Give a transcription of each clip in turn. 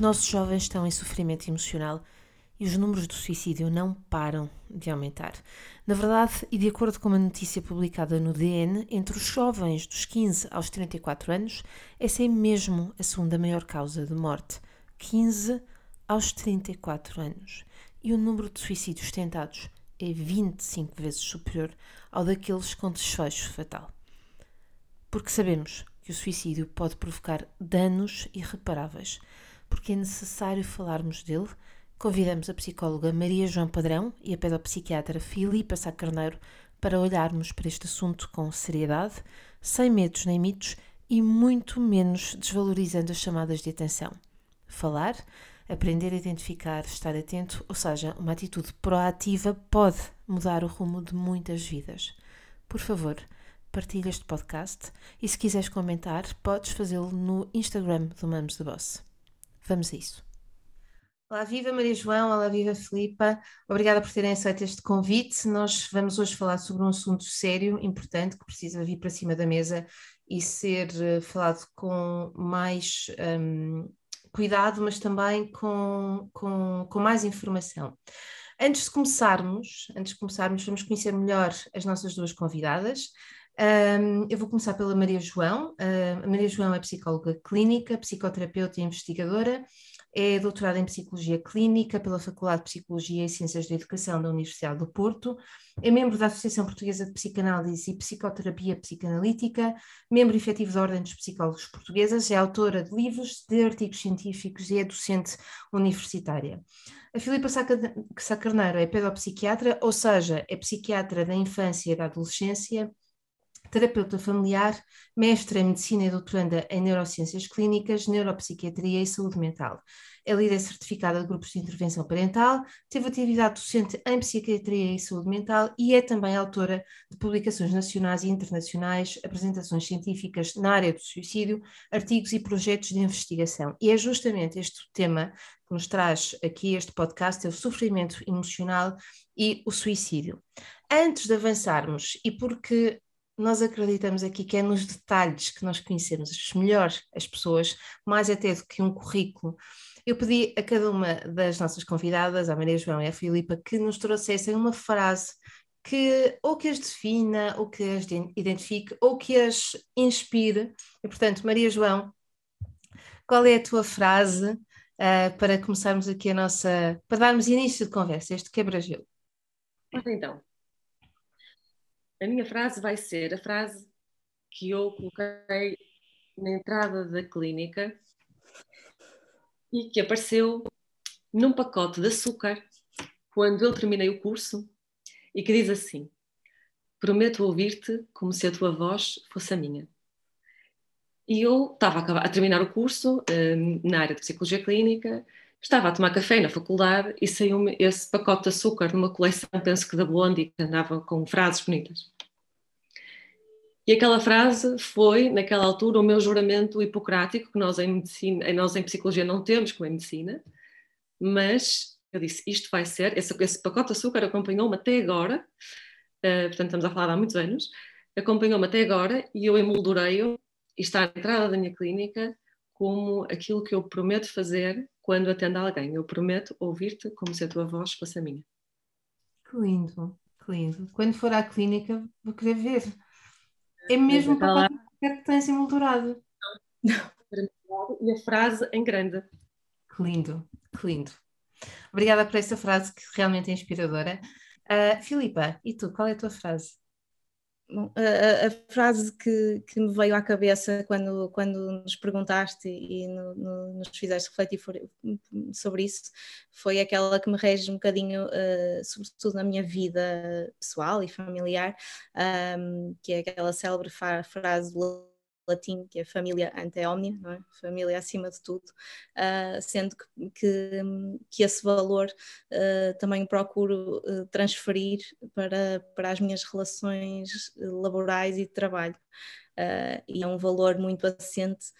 Os nossos jovens estão em sofrimento emocional e os números do suicídio não param de aumentar. Na verdade, e de acordo com uma notícia publicada no DN, entre os jovens dos 15 aos 34 anos, essa é mesmo a segunda maior causa de morte. 15 aos 34 anos. E o número de suicídios tentados é 25 vezes superior ao daqueles com desfecho fatal. Porque sabemos que o suicídio pode provocar danos irreparáveis porque é necessário falarmos dele, convidamos a psicóloga Maria João Padrão e a pedopsiquiatra Filipa Sá Carneiro para olharmos para este assunto com seriedade, sem medos nem mitos e muito menos desvalorizando as chamadas de atenção. Falar, aprender a identificar, estar atento, ou seja, uma atitude proativa pode mudar o rumo de muitas vidas. Por favor, partilha este podcast e se quiseres comentar, podes fazê-lo no Instagram do Mamos de Boss. Vamos a isso. Olá, viva Maria João, olá, viva Filipa. Obrigada por terem aceito este convite. Nós vamos hoje falar sobre um assunto sério, importante, que precisa vir para cima da mesa e ser uh, falado com mais um, cuidado, mas também com, com, com mais informação. Antes de começarmos, antes de começarmos, vamos conhecer melhor as nossas duas convidadas. Um, eu vou começar pela Maria João. Uh, a Maria João é psicóloga clínica, psicoterapeuta e investigadora. É doutorada em Psicologia Clínica pela Faculdade de Psicologia e Ciências da Educação da Universidade do Porto. É membro da Associação Portuguesa de Psicanálise e Psicoterapia Psicanalítica, membro efetivo da Ordem dos Psicólogos Portuguesas, é autora de livros, de artigos científicos e é docente universitária. A Filipa Sacarneiro é pedopsiquiatra, ou seja, é psiquiatra da infância e da adolescência, terapeuta familiar, mestre em medicina e doutoranda em neurociências clínicas, neuropsiquiatria e saúde mental. É líder certificada de grupos de intervenção parental, teve atividade docente em psiquiatria e saúde mental e é também autora de publicações nacionais e internacionais, apresentações científicas na área do suicídio, artigos e projetos de investigação. E é justamente este tema que nos traz aqui este podcast, é o sofrimento emocional e o suicídio. Antes de avançarmos, e porque nós acreditamos aqui que é nos detalhes que nós conhecemos melhor as pessoas, mais até do que um currículo. Eu pedi a cada uma das nossas convidadas, a Maria João e a Filipa, que nos trouxessem uma frase que ou que as defina, ou que as identifique, ou que as inspire. E, portanto, Maria João, qual é a tua frase uh, para começarmos aqui a nossa, para darmos início de conversa, este quebra-gelo? Então, a minha frase vai ser a frase que eu coloquei na entrada da clínica e que apareceu num pacote de açúcar quando eu terminei o curso e que diz assim: Prometo ouvir-te como se a tua voz fosse a minha. E eu estava a, terminar o curso um, na área de psicologia clínica, estava a tomar café na faculdade e saiu-me esse pacote de açúcar numa coleção, penso que da Blondie, que andava com frases bonitas. E aquela frase foi, naquela altura, o meu juramento hipocrático, que nós em, medicina, nós em psicologia não temos, como em medicina, mas eu disse, isto vai ser, esse, esse pacote de açúcar acompanhou-me até agora, uh, portanto estamos a falar há muitos anos, acompanhou-me até agora e eu emoldurei-o e está à entrada da minha clínica como aquilo que eu prometo fazer quando atendo alguém. Eu prometo ouvir-te como se a tua voz fosse a minha. Que lindo, que lindo. Quando for à clínica, vou querer ver. É mesmo para que tens emoldurado. E a frase em grande. Que lindo, que lindo. Obrigada por essa frase que realmente é inspiradora. Uh, Filipa, e tu, qual é a tua frase? Bom, a, a, frase que, que, me veio à cabeça quando, quando nos perguntaste e no, no, nos fizeste refletir sobre isso foi aquela que me rege um bocadinho, uh, sobretudo na minha vida pessoal e familiar, um, que é aquela célebre frase do latim, que é família ante omnia, é? família acima de tudo, uh, sendo que, que, que, esse valor uh, também procuro uh, transferir para, para as minhas relações laborais e de trabalho. e é um valor muito assente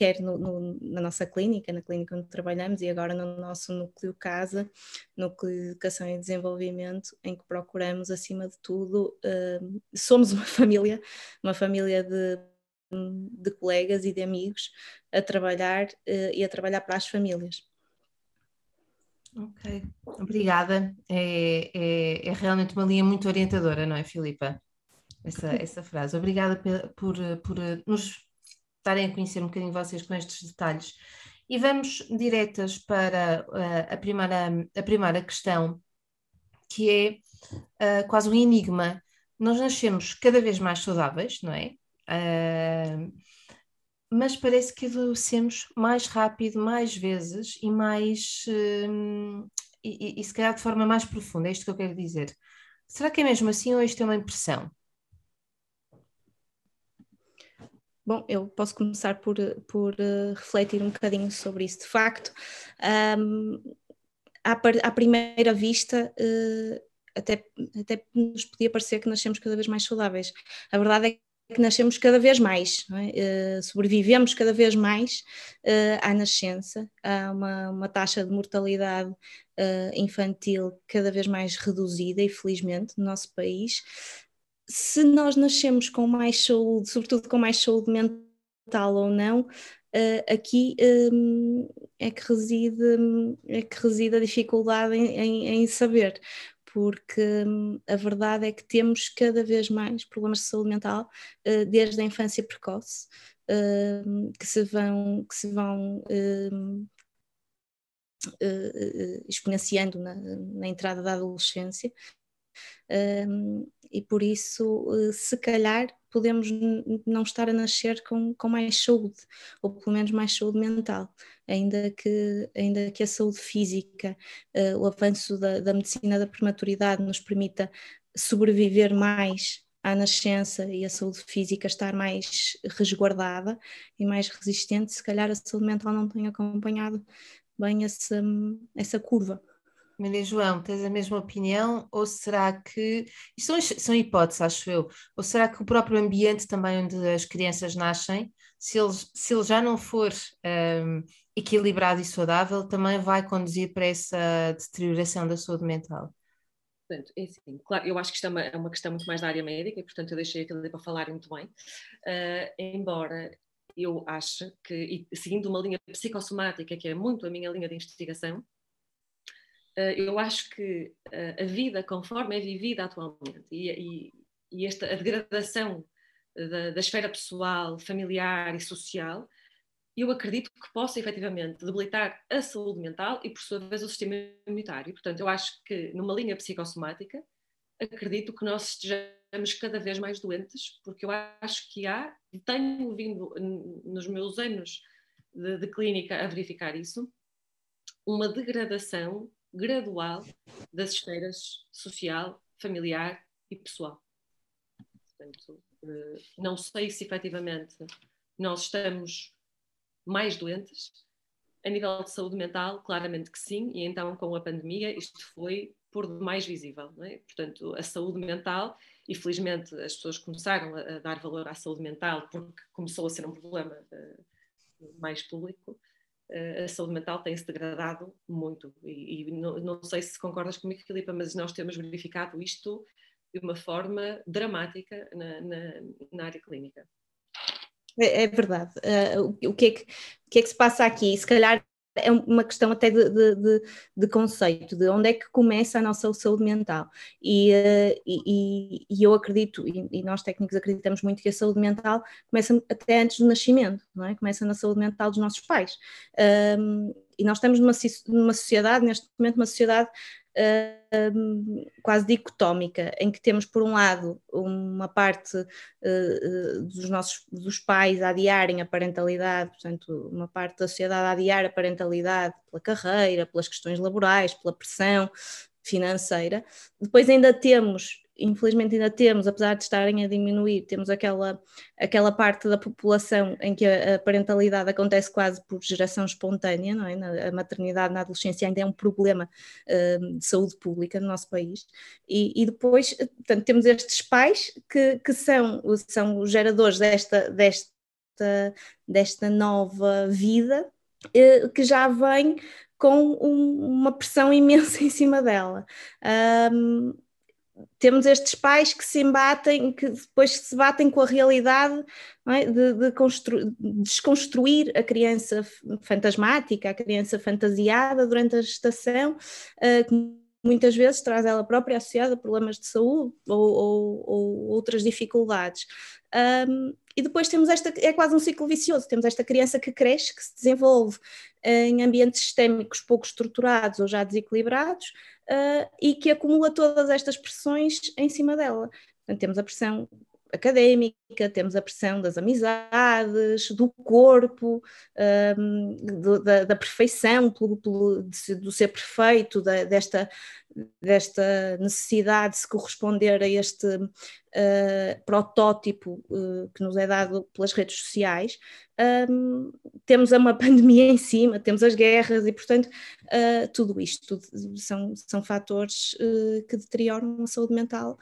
quer no, no, na nossa clínica, na clínica onde trabalhamos e agora no nosso núcleo casa, núcleo de educação e desenvolvimento, em que procuramos, acima de tudo, uh, somos uma família, uma família de, de colegas e de amigos a trabalhar uh, e a trabalhar para as famílias. Ok, obrigada. É, é, é, realmente uma linha muito orientadora, não é, Filipa? Essa, essa frase. Obrigada por, por, por nos estarem a conhecer um bocadinho vocês com estes detalhes. E vamos diretas para uh, a, primeira, a primeira questão, que é uh, quase um enigma. Nós nascemos cada vez mais saudáveis, não é? Uh, mas parece que adoecemos mais rápido, mais vezes e mais. E, e, e se calhar de forma mais profunda, é isto que eu quero dizer. Será que é mesmo assim ou isto é uma impressão? Bom, eu posso começar por, por uh, refletir um bocadinho sobre isso. De facto, um, à, à, primeira vista, uh, até, até nos podia parecer que nascemos cada vez mais saudáveis. A verdade é que nascemos cada vez mais, é? uh, sobrevivemos cada vez mais uh, à nascença, há uma, uma taxa de mortalidade uh, infantil cada vez mais reduzida, infelizmente, no nosso país, se nós nascemos com mais saúde, sobretudo com mais saúde mental ou não, uh, aqui um, é, que reside, é que reside a dificuldade em, em, em saber, porque um, a verdade é que temos cada vez mais problemas de saúde mental uh, desde a infância precoce, uh, que se vão, que se vão exponenciando na, na entrada da adolescência um, e por isso, eh, se calhar, podemos não estar a nascer com, com mais saúde, ou pelo menos mais saúde mental, ainda que, ainda que a saúde física, uh, o avanço da, da medicina da prematuridade nos permita sobreviver mais à nascença e a saúde física estar mais resguardada e mais resistente, se calhar a saúde mental não tem acompanhado bem essa, essa curva. Maria João, tens a mesma opinião? Ou será que. Isto são, hipóteses, acho eu. Ou será que o próprio ambiente também onde as crianças nascem, se ele, se ele já não for um, equilibrado e saudável, também vai conduzir para essa deterioração da saúde mental? Portanto, é assim, claro, eu acho que isto é uma, é uma questão muito mais da área médica e, portanto, eu deixei aquilo para falar muito bem. Uh, embora eu ache que, seguindo uma linha psicossomática, que é muito a minha linha de investigação, eu acho que eh, a vida conforme é vivida atualmente e, e, e esta a degradação da, da, esfera pessoal, familiar e social, eu acredito que possa efetivamente debilitar a saúde mental e, por sua vez, o sistema imunitário. Portanto, eu acho que numa linha psicossomática, acredito que nós estejamos cada vez mais doentes, porque eu acho que há, tenho vindo nos meus anos de, de clínica a verificar isso, uma degradação gradual das esferas social, familiar e pessoal. Portanto, eh, não sei se efetivamente nós estamos mais doentes. A nível de saúde mental, claramente que sim, e então com a pandemia isto foi por demais visível. É? Portanto, a saúde mental, e felizmente as pessoas começaram a, dar valor à saúde mental porque começou a ser um problema uh, mais público, a saúde mental tem-se degradado muito. E, e não, não, sei se concordas comigo, Filipa, mas nós temos verificado isto de uma forma dramática na, na, na área clínica. É, é verdade. Uh, o, que é que, o que é que se passa aqui? Se calhar é uma questão até de, de, de, conceito, de onde é que começa a nossa saúde mental. E, uh, e, e eu acredito, e, nós técnicos acreditamos muito que a saúde mental começa até antes do nascimento, não é? começa na saúde mental dos nossos pais. Um, e nós estamos numa, numa sociedade, neste momento, uma sociedade uh, quase dicotómica, em que temos, por um lado, uma parte uh, dos nossos dos pais a adiarem a parentalidade, portanto, uma parte da sociedade a adiar a parentalidade pela carreira, pelas questões laborais, pela pressão financeira. Depois ainda temos infelizmente ainda temos, apesar de estarem a diminuir, temos aquela, aquela parte da população em que a, a parentalidade acontece quase por geração espontânea, não é? a maternidade na adolescência ainda é um problema uh, de saúde pública no nosso país. E, e depois, portanto, temos estes pais que, que são, são os geradores desta, desta, desta nova vida, uh, que já vem com um, uma pressão imensa em cima dela. Um, temos estes pais que se embatem, que depois se batem com a realidade é? de, de desconstruir a criança fantasmática, a criança fantasiada durante a gestação, uh, muitas vezes traz ela própria associada a problemas de saúde ou, ou, ou outras dificuldades. Um, e depois temos esta, é quase um ciclo vicioso, temos esta criança que cresce, que se desenvolve em ambientes sistémicos pouco estruturados ou já desequilibrados uh, e que acumula todas estas pressões em cima dela. Portanto, temos a pressão académica, temos a pressão das amizades, do corpo, um, do, da, da, perfeição, pelo, pelo, do ser perfeito, da, desta, desta necessidade de se corresponder a este uh, protótipo uh, que nos é dado pelas redes sociais. Um, temos uma pandemia em cima, temos as guerras e, portanto, uh, tudo isto tudo, são, são fatores que deterioram a saúde mental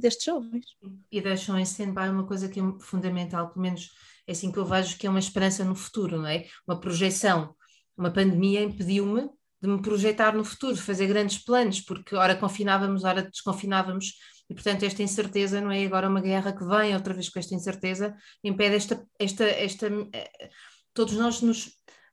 destes jovens. E deixam em stand-by uma coisa que é fundamental, pelo menos é assim que eu vejo, que é uma esperança no futuro, não é? Uma projeção. Uma pandemia impediu-me de me projetar no futuro, fazer grandes planos, porque ora confinávamos, ora desconfinávamos, e portanto esta incerteza não é agora uma guerra que vem outra vez com esta incerteza, impede esta, esta, esta eh, todos nós nos,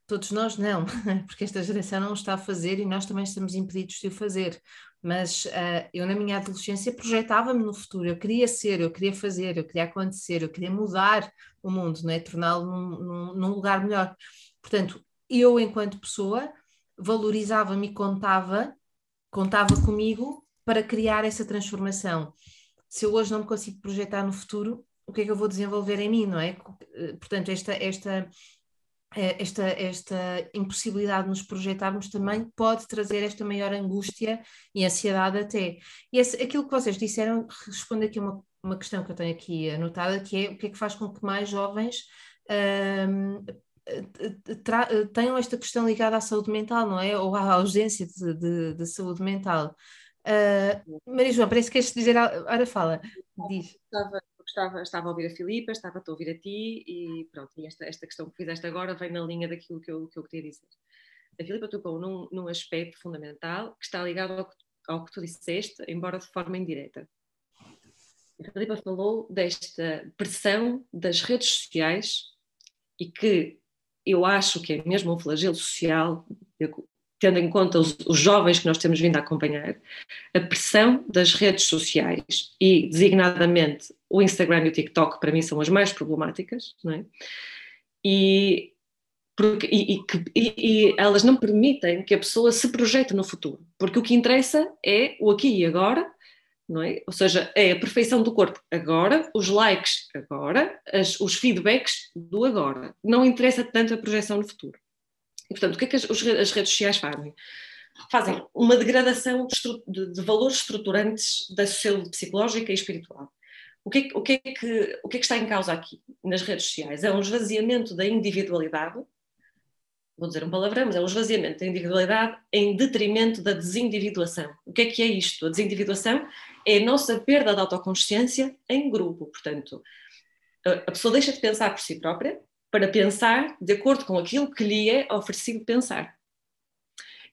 todos nós não, porque esta geração não o está a fazer e nós também estamos impedidos de o fazer, mas uh, eu na minha adolescência projetava-me no futuro, eu queria ser, eu queria fazer, eu queria acontecer, eu queria mudar o mundo, não é? torná-lo num, num, num lugar melhor. Portanto, eu enquanto pessoa valorizava-me e contava, contava comigo para criar essa transformação. Se eu hoje não me consigo projetar no futuro, o que é que eu vou desenvolver em mim, não é? Eh, portanto, esta, esta, eh, esta, esta impossibilidade de nos projetarmos também pode trazer esta maior angústia e ansiedade até. E esse, aquilo que vocês disseram responde aqui uma, uma questão que eu tenho aqui anotada, que é o que é que faz com que mais jovens um, tenham esta questão ligada à saúde mental, não é? Ou à ausência de, de, de saúde mental. Uh, Maria João, parece que queres dizer. Ora, fala, diz. Estava, estava, estava a ouvir a Filipa, estava a ouvir a ti e pronto, e esta, esta questão que fizeste agora vem na linha daquilo que eu, que eu queria dizer. A Filipa tocou num, num aspecto fundamental que está ligado ao ao que tu disseste, embora de forma indireta. A Filipa falou desta pressão das redes sociais e que eu acho que é mesmo um flagelo social, tendo em conta os, os, jovens que nós temos vindo a acompanhar, a pressão das redes sociais e, designadamente, o Instagram e o TikTok, para mim, são as mais problemáticas, não é? E, porque, e, e, e, elas não permitem que a pessoa se projete no futuro, porque o que interessa é o aqui e agora não é? Ou seja, é a perfeição do corpo agora, os likes agora, as, os feedbacks do agora. Não interessa tanto a projeção no futuro. E, portanto, o que é que as, as redes sociais fazem? Fazem uma degradação de, de, valores estruturantes da saúde psicológica e espiritual. O que, é, o, que é que, o que é que está em causa aqui nas redes sociais? É um esvaziamento da individualidade, vou dizer um palavrão, mas é um esvaziamento da individualidade em detrimento da desindividuação. O que é que é isto? A desindividuação é a nossa perda de autoconsciência em grupo. Portanto, a pessoa deixa de pensar por si própria para pensar de acordo com aquilo que lhe é oferecido pensar.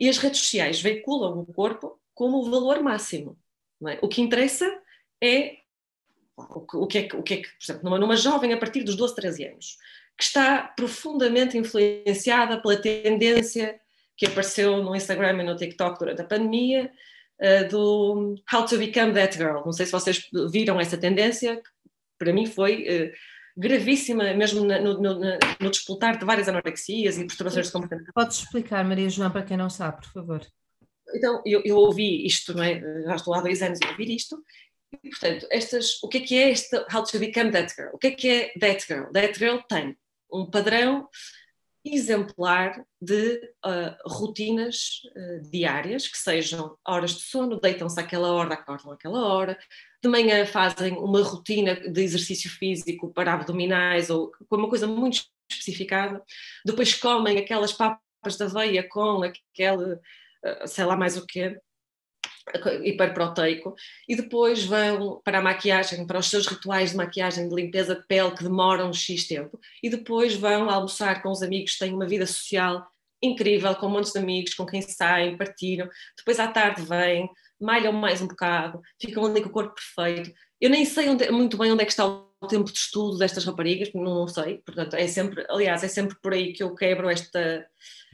E as redes sociais veiculam o corpo como o valor máximo. É? O que interessa é o que, é o que, é que por exemplo, numa, numa jovem a partir dos 12, 13 anos, que está profundamente influenciada pela tendência que apareceu no Instagram e no TikTok durante a pandemia, uh, do How to Become That Girl. Não sei se vocês viram essa tendência, que para mim foi uh, gravíssima, mesmo na, no, no, no, disputar de várias anorexias e perturbações de comportamento. Podes explicar, Maria João, para quem não sabe, por favor. Então, eu, eu ouvi isto, não é? já estou há dois anos a ouvir isto, e, portanto, estas, o que é que é esta How to Become That Girl? O que é que é That Girl? That Girl tem um padrão exemplar de uh, rotinas uh, diárias, que sejam horas de sono, deitam-se àquela hora, acordam àquela hora, de manhã fazem uma rotina de exercício físico para abdominais ou com uma coisa muito especificada, depois comem aquelas papas da aveia com aquele, eh, sei lá mais o quê, hiperproteico, e depois vão para a maquiagem, para os seus rituais de maquiagem de limpeza de pele que demoram X tempo, e depois vão almoçar com os amigos, têm uma vida social incrível, com montes de amigos, com quem saem, partilham, depois à tarde vêm, malham mais um bocado, ficam ali com o corpo perfeito. Eu nem sei onde, muito bem onde é que está o tempo de estudo destas raparigas, não sei, portanto, é sempre, aliás, é sempre por aí que eu quebro esta,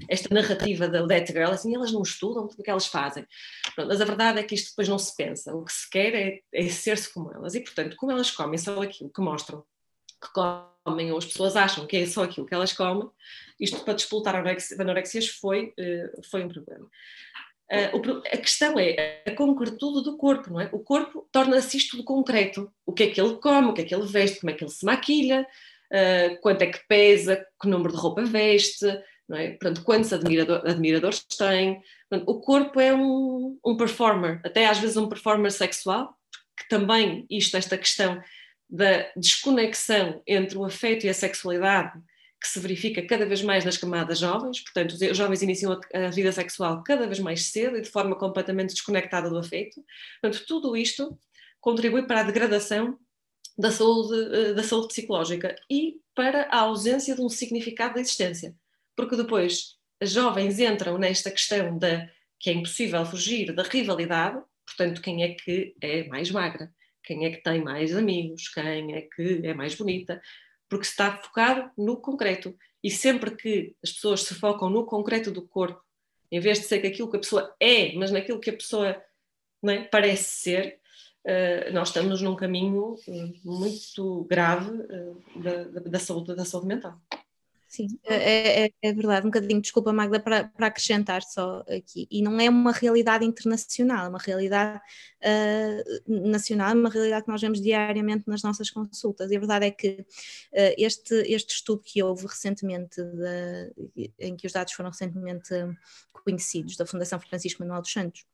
esta narrativa da That Girl, assim, elas não estudam, o que elas fazem. Pronto, mas a verdade é que isto depois não se pensa, o que se quer é, é ser-se como elas, e portanto, como elas comem só aquilo que mostram que comem, ou as pessoas acham que é só aquilo que elas comem, isto para despoltar anorexias foi, eh, foi um problema. Uh, a questão é a concretude do corpo, não é? O corpo torna-se isto do concreto. O que é que ele come, o que é que ele veste, como é que ele se maquilha, uh, quanto é que pesa, que número de roupa veste, não é? Portanto, quantos admirador, admiradores tem. Portanto, o corpo é um, um performer, até às vezes um performer sexual, que também isto, esta questão da desconexão entre o afeto e a sexualidade que se verifica cada vez mais nas camadas jovens, portanto, os jovens iniciam a, vida sexual cada vez mais cedo e de forma completamente desconectada do afeto. Portanto, tudo isto contribui para a degradação da saúde, eh, da saúde psicológica e para a ausência de um significado da existência. Porque depois as jovens entram nesta questão da que é impossível fugir da rivalidade, portanto, quem é que é mais magra, quem é que tem mais amigos, quem é que é mais bonita, porque está focado no concreto. E sempre que as pessoas se focam no concreto do corpo, em vez de ser aquilo que a pessoa é, mas naquilo que a pessoa é, parece ser, uh, nós estamos num caminho uh, muito grave uh, da, da, saúde, da saúde mental. Sim, é, é, é, verdade, um bocadinho, desculpa Magda, para, para, acrescentar só aqui, e não é uma realidade internacional, é uma realidade uh, nacional, é uma realidade que nós vemos diariamente nas nossas consultas, e a verdade é que uh, este, este estudo que houve recentemente, de, em que os dados foram recentemente conhecidos, da Fundação Francisco Manuel dos Santos,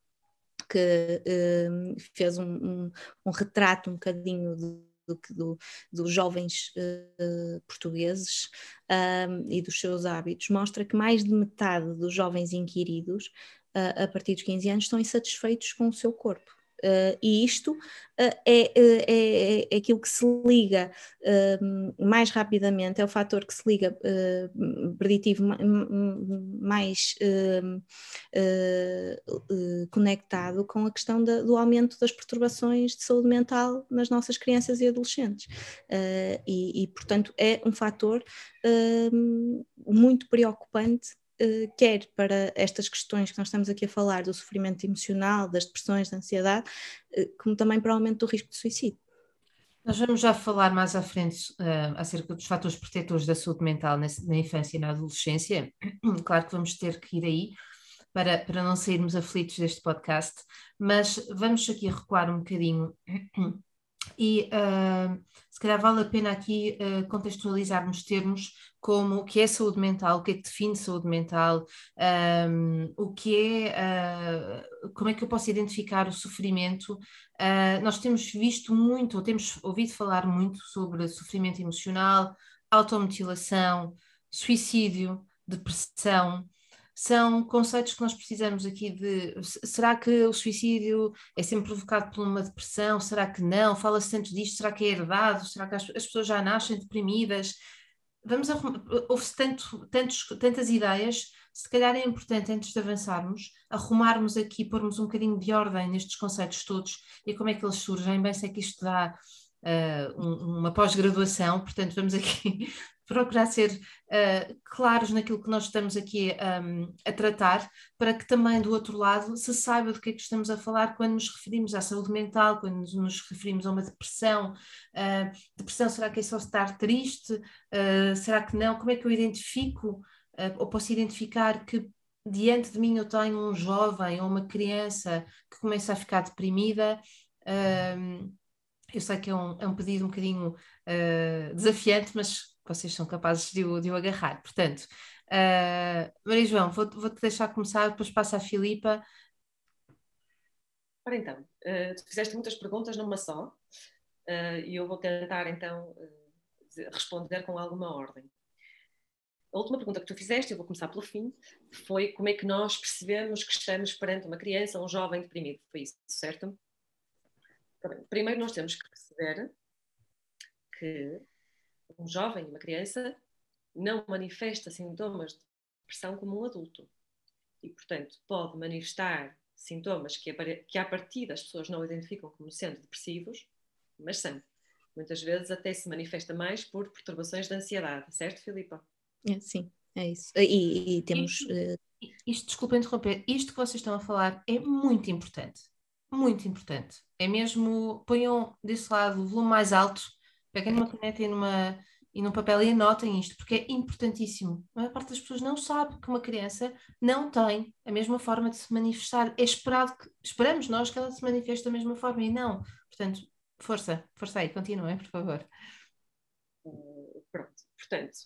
que uh, fez um, um, um retrato um bocadinho de do, do, dos jovens uh, portugueses e dos seus hábitos, mostra que mais de metade dos jovens inquiridos, uh, a partir dos 15 anos, estão insatisfeitos com o seu corpo. Uh, e isto uh, é, é, é, aquilo que se liga uh, mais rapidamente, é o fator que se liga preditivo mais conectado com a questão da, do aumento das perturbações de saúde mental nas nossas crianças e adolescentes. E, e, portanto, é um fator muito preocupante eh, quer para estas questões que nós estamos aqui a falar, do sofrimento emocional, das depressões, da ansiedade, eh, como também para o aumento do risco de suicídio. Nós vamos já falar mais à frente uh, acerca dos fatores protetores da saúde mental na, na, infância e na adolescência. Claro que vamos ter que ir aí para, para não sairmos aflitos deste podcast, mas vamos aqui recuar um bocadinho e uh, se calhar vale a pena aqui uh, contextualizarmos termos como o que é saúde mental, o que é que define saúde mental, um, o que é, uh, como é que eu posso identificar o sofrimento. Nós temos visto muito, ou temos ouvido falar muito sobre sofrimento emocional, automutilação, suicídio, depressão são conceitos que nós precisamos aqui de. Será que o suicídio é sempre provocado por uma depressão? Será que não? Fala-se tanto disto? Será que é herdado? Será que as, as pessoas já nascem deprimidas? Vamos houve tanto, tantos, tantas ideias, se calhar é importante, antes de avançarmos, arrumarmos aqui, pormos um bocadinho de ordem nestes conceitos todos e como é que eles surgem. Bem, sei que isto dá uh, um, uma pós-graduação, portanto, vamos aqui procurar ser uh, claros naquilo que nós estamos aqui um, a tratar, para que também do outro lado se saiba do que é que estamos a falar quando nos referimos à saúde mental, quando nos, referimos a uma depressão. Uh, depressão, será que é só estar triste? Uh, será que não? Como é que eu identifico, ou posso identificar que diante de mim eu tenho um jovem ou uma criança que começa a ficar deprimida? eu sei que é um, é um pedido um bocadinho desafiante, mas vocês são capazes de o, de o agarrar. Portanto, uh, Maria João, vou-te vou deixar começar, depois passa a Filipa. Ora então, uh, tu fizeste muitas perguntas numa só uh, e eu vou tentar então responder com alguma ordem. A última pergunta que tu fizeste, eu vou começar pelo fim, foi como é que nós percebemos que estamos perante uma criança ou um jovem deprimido. Foi isso, certo? Primeiro nós temos que perceber que um jovem, uma criança, não manifesta sintomas de depressão como um adulto. E, portanto, pode manifestar sintomas que, que à partida as pessoas não identificam como sendo depressivos, mas são. Muitas vezes até se manifesta mais por perturbações de ansiedade, certo, Filipa? É, sim, é isso. E, e temos. Isto, uh... isto, desculpa interromper, isto que vocês estão a falar é muito importante. Muito importante. É mesmo, ponham desse lado o volume mais alto, peguem numa caneta e numa, e num papel e anotem isto, porque é importantíssimo. A maior parte das pessoas não sabe que uma criança não tem a mesma forma de se manifestar. É esperado que, esperamos nós que ela se manifeste da mesma forma e não. Portanto, força, força aí, continuem, por favor. Pronto, portanto,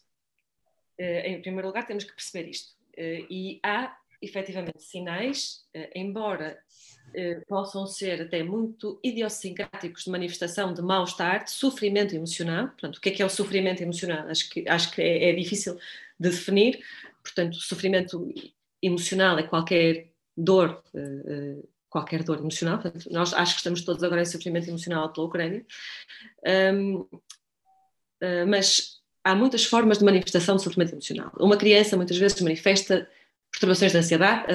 uh, em primeiro lugar temos que perceber isto. Uh, e há efetivamente sinais, embora eh, possam ser até muito idiosincráticos de manifestação de mal-estar, de sofrimento emocional. Portanto, o que é que é o sofrimento emocional? Acho que, acho que é, é difícil de definir. Portanto, sofrimento emocional é qualquer dor, uh, uh, qualquer dor emocional. Portanto, nós acho que estamos todos agora em sofrimento emocional pela Ucrânia. Um, uh, mas há muitas formas de manifestação de sofrimento emocional. Uma criança muitas vezes manifesta perturbações de ansiedade,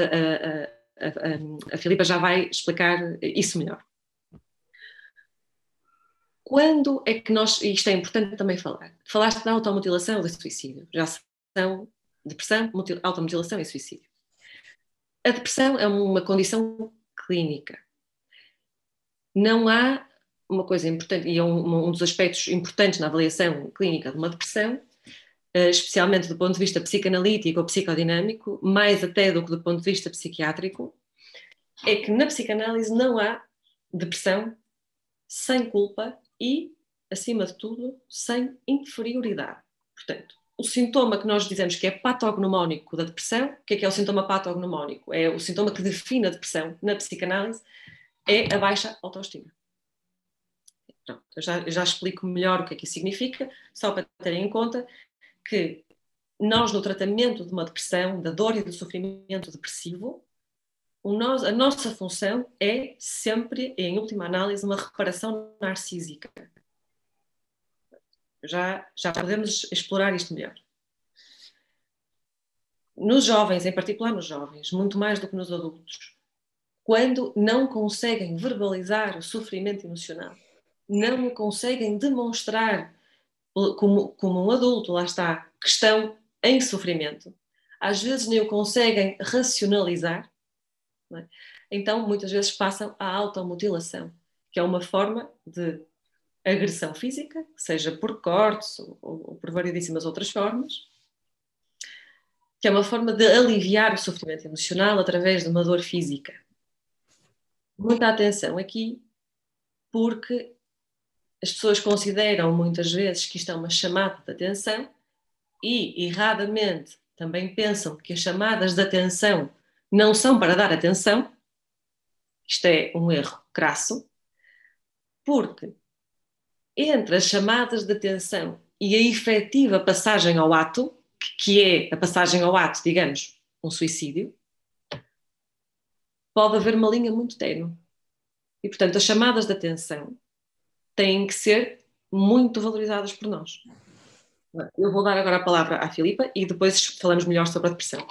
a Filipa já vai explicar isso melhor. Quando é que nós, e isto é importante também falar, falaste da automutilação ou do suicídio, já são depressão, automutilação e suicídio. A depressão é uma condição clínica. Não há uma coisa importante, e é um, um dos aspectos importantes na avaliação clínica de uma depressão, especialmente do ponto de vista psicanalítico ou psicodinâmico, mais até do que do ponto de vista psiquiátrico, é que na psicanálise não há depressão sem culpa e, acima de tudo, sem inferioridade. Portanto, o sintoma que nós dizemos que é patognomónico da depressão, o que é que é o sintoma patognomónico? É o sintoma que define a depressão na psicanálise, é a baixa autoestima. Pronto, eu já, eu já explico melhor o que é que isso significa, só para terem em conta que nós, no tratamento de uma depressão, da dor e do sofrimento depressivo, a nossa função é sempre, em última análise, uma reparação narcísica. Já, já podemos explorar isto melhor. Nos jovens, em particular nos jovens, muito mais do que nos adultos, quando não conseguem verbalizar o sofrimento emocional, não conseguem demonstrar como, como um adulto, lá está, que estão em sofrimento, às vezes nem o conseguem racionalizar, é? então muitas vezes passam à automutilação, que é uma forma de agressão física, seja por cortes ou, ou por variedíssimas outras formas, que é uma forma de aliviar o sofrimento emocional através de uma dor física. Muita atenção aqui, porque as pessoas consideram muitas vezes que isto é uma chamada de atenção e, erradamente, também pensam que as chamadas de atenção não são para dar atenção. Isto é um erro crasso, porque entre as chamadas de atenção e a efetiva passagem ao ato, que é a passagem ao ato, digamos, um suicídio, pode haver uma linha muito ténue. E, portanto, as chamadas de atenção têm que ser muito valorizadas por nós. Eu vou dar agora a palavra à Filipa e depois falamos melhor sobre a depressão.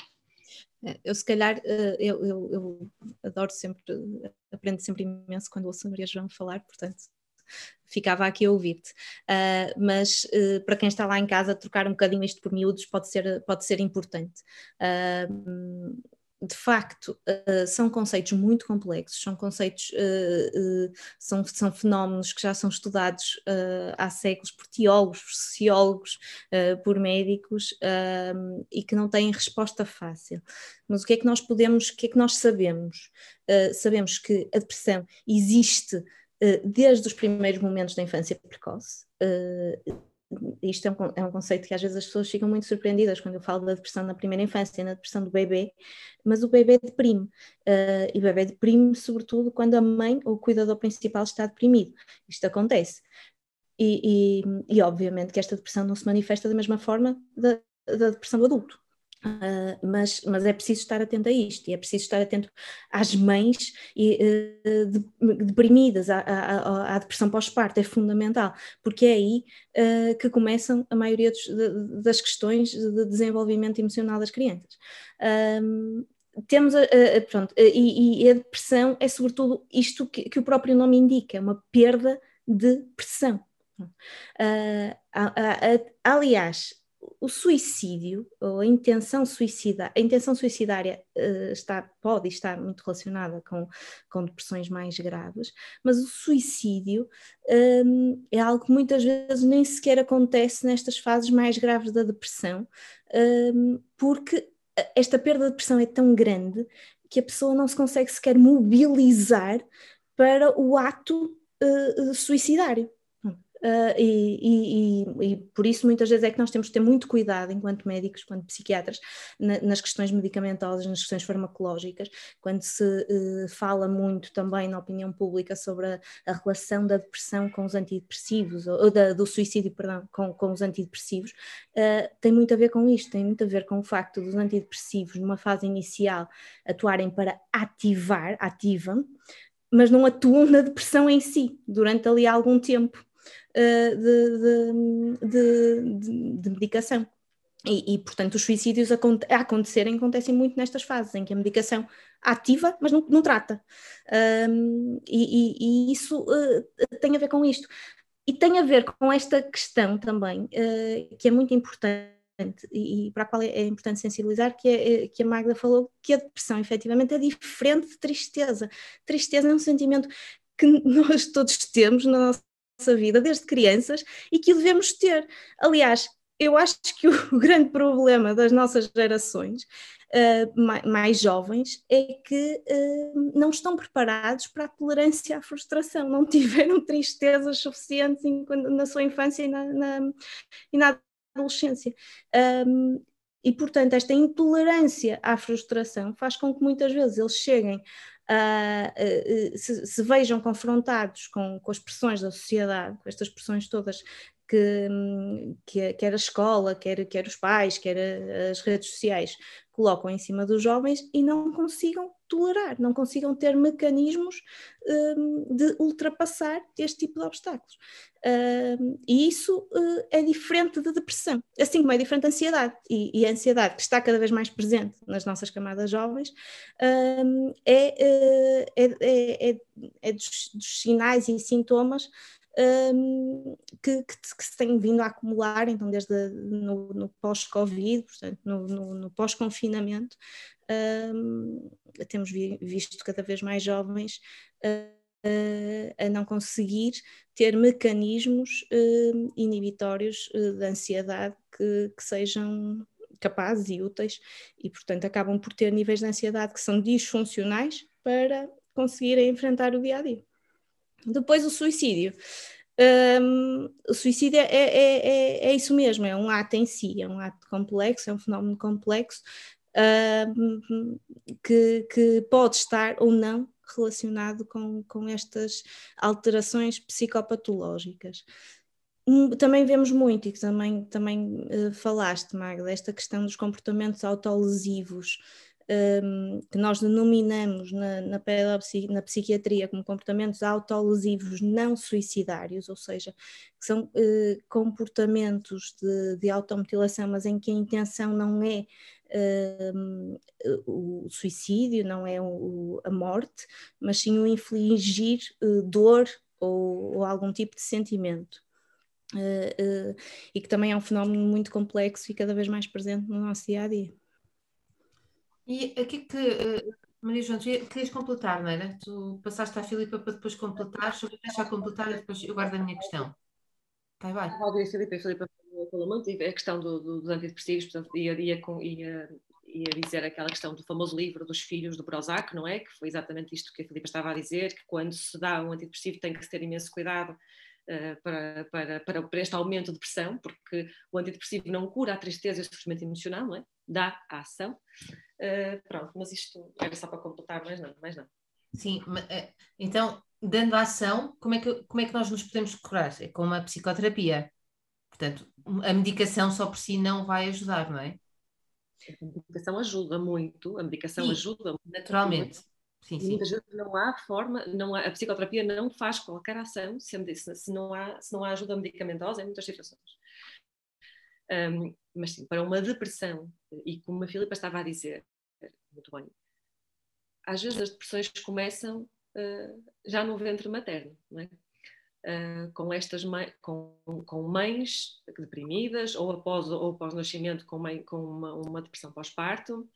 É, eu se calhar, eh, eu, eu, eu adoro sempre, aprendo sempre imenso quando ouço a Maria João falar, portanto ficava aqui a ouvir-te. Uh, mas uh, para quem está lá em casa, trocar um bocadinho isto por miúdos pode ser, pode ser importante. Uh, de facto, uh, são conceitos muito complexos, são conceitos, uh, uh, são, são fenómenos que já são estudados há séculos por teólogos, por sociólogos, por médicos ehm, e que não têm resposta fácil. Mas o que é que nós podemos, o que é que nós sabemos? sabemos que a depressão existe desde os primeiros momentos da infância precoce isto é um, é um, conceito que às vezes as pessoas ficam muito surpreendidas quando eu falo da depressão na primeira infância, na depressão do bebê, mas o bebê deprime, uh, e o bebê deprime sobretudo quando a mãe ou o cuidador principal está deprimido. Isto acontece. E, e, e obviamente que esta depressão não se manifesta da mesma forma da, da depressão do adulto. Uh, mas, mas é preciso estar atento a isto e é preciso estar atento às mães e, uh, de, deprimidas, à, à, à depressão pós-parto, é fundamental, porque é aí uh, que começam a maioria dos, de, das questões de desenvolvimento emocional das crianças. temos a, a pronto, e, e, a depressão é sobretudo isto que, que, o próprio nome indica, é uma perda de pressão. aliás, o suicídio ou a intenção suicidária, a intenção suicidária uh, está, pode estar muito relacionada com, com depressões mais graves, mas o suicídio um, é algo que muitas vezes nem sequer acontece nestas fases mais graves da depressão, um, porque esta perda de depressão é tão grande que a pessoa não se consegue sequer mobilizar para o ato uh, suicidário. Uh, e, e, e, por isso muitas vezes é que nós temos que ter muito cuidado enquanto médicos, enquanto psiquiatras, na, nas questões medicamentosas, nas questões farmacológicas, quando se uh, fala muito também na opinião pública sobre a, a relação da depressão com os antidepressivos, ou, ou da, do suicídio, perdão, com, com os antidepressivos, uh, tem muito a ver com isto, tem muito a ver com o facto dos antidepressivos, numa fase inicial, atuarem para ativar, ativam, mas não atuam na depressão em si, durante ali algum tempo. Eh, de, de, de, medicação. E, e, portanto, os suicídios a acontecerem acontecem muito nestas fases em que a medicação ativa, mas não, não trata. Um, e, e, isso uh, tem a ver com isto. E tem a ver com esta questão também, uh, que é muito importante e, e, para a qual é, é importante sensibilizar, que, é, que a Magda falou, que a depressão efetivamente é diferente de tristeza. Tristeza é um sentimento que nós todos temos na nossa nossa vida desde crianças e que o devemos ter. Aliás, eu acho que o grande problema das nossas gerações uh, mais, jovens é que uh, não estão preparados para a tolerância à frustração, não tiveram tristezas suficientes em, na sua infância e na, na, e na adolescência. Um, e, portanto, esta intolerância à frustração faz com que muitas vezes eles cheguem uh, se, se, vejam confrontados com, com as pressões da sociedade, com estas pressões todas que, que quer a escola, quer, quer os pais, quer as redes sociais colocam em cima dos jovens e não consigam tolerar, não consigam ter mecanismos um, de ultrapassar este tipo de obstáculos. Um, e isso uh, é diferente de depressão, assim como é diferente da ansiedade. E, e, a ansiedade, que está cada vez mais presente nas nossas camadas jovens, um, é, uh, é, é, é, é dos, dos sinais e sintomas um, que, que, que, se têm vindo a acumular, então desde a, no, no pós-Covid, portanto no, no, no pós-confinamento, um, temos vi, visto cada vez mais jovens uh, a não conseguir ter mecanismos uh, inibitórios uh, da ansiedade que, que sejam capazes e úteis e, portanto, acabam por ter níveis de ansiedade que são disfuncionais para conseguirem enfrentar o dia a dia. Depois o suicídio. Um, o suicídio é, é, é, é, isso mesmo, é um ato em si, é um ato complexo, é um fenómeno complexo um, que, que pode estar ou não relacionado com, com estas alterações psicopatológicas. Hum, também vemos muito, e que também, também uh, falaste, Magda, esta questão dos comportamentos autolesivos, um, que nós denominamos na, na, na, psiquiatria como comportamentos autolesivos não suicidários, ou seja, que são uh, comportamentos de, de automutilação, mas em que a intenção não é uh, o suicídio, não é o, a morte, mas sim o infligir uh, dor ou, ou, algum tipo de sentimento. Uh, e que também é um fenómeno muito complexo e cada vez mais presente no nosso dia a dia. E aqui que, uh, Maria João, querias completar, não era? Tu passaste à Filipa para depois completar, só vou deixar completar e depois eu guardo a minha questão. Tá, vai. A Filipa, a Filipa falou muito, a questão do, do, dos antidepressivos, portanto, ia, ia, ia, ia dizer aquela questão do famoso livro dos filhos do Prozac, não é? Que foi exatamente isto que a Filipa estava a dizer, que quando se dá um antidepressivo tem que se ter imenso cuidado uh, para, para, para, este aumento de pressão, porque o antidepressivo não cura a tristeza e o sofrimento emocional, é? Dá a ação. Uh, pronto, mas isto era só para completar, mas não, mais não. Sim, então, dando ação, como é, que, como é que nós nos podemos curar? É com uma psicoterapia. Portanto, a medicação só por si não vai ajudar, não é? A medicação ajuda muito, a medicação sim, ajuda naturalmente. Sim, sim. Muitas vezes não há forma, não há, a psicoterapia não faz qualquer ação se, se, não há, se não há ajuda medicamentosa em muitas situações. Um, mas sim, para uma depressão, e como a Filipa estava a dizer, muito bem, às vezes as depressões começam uh, já no ventre materno, é? Uh, com estas com, com mães deprimidas ou após ou após nascimento com, mãe, com uma, uma depressão pós-parto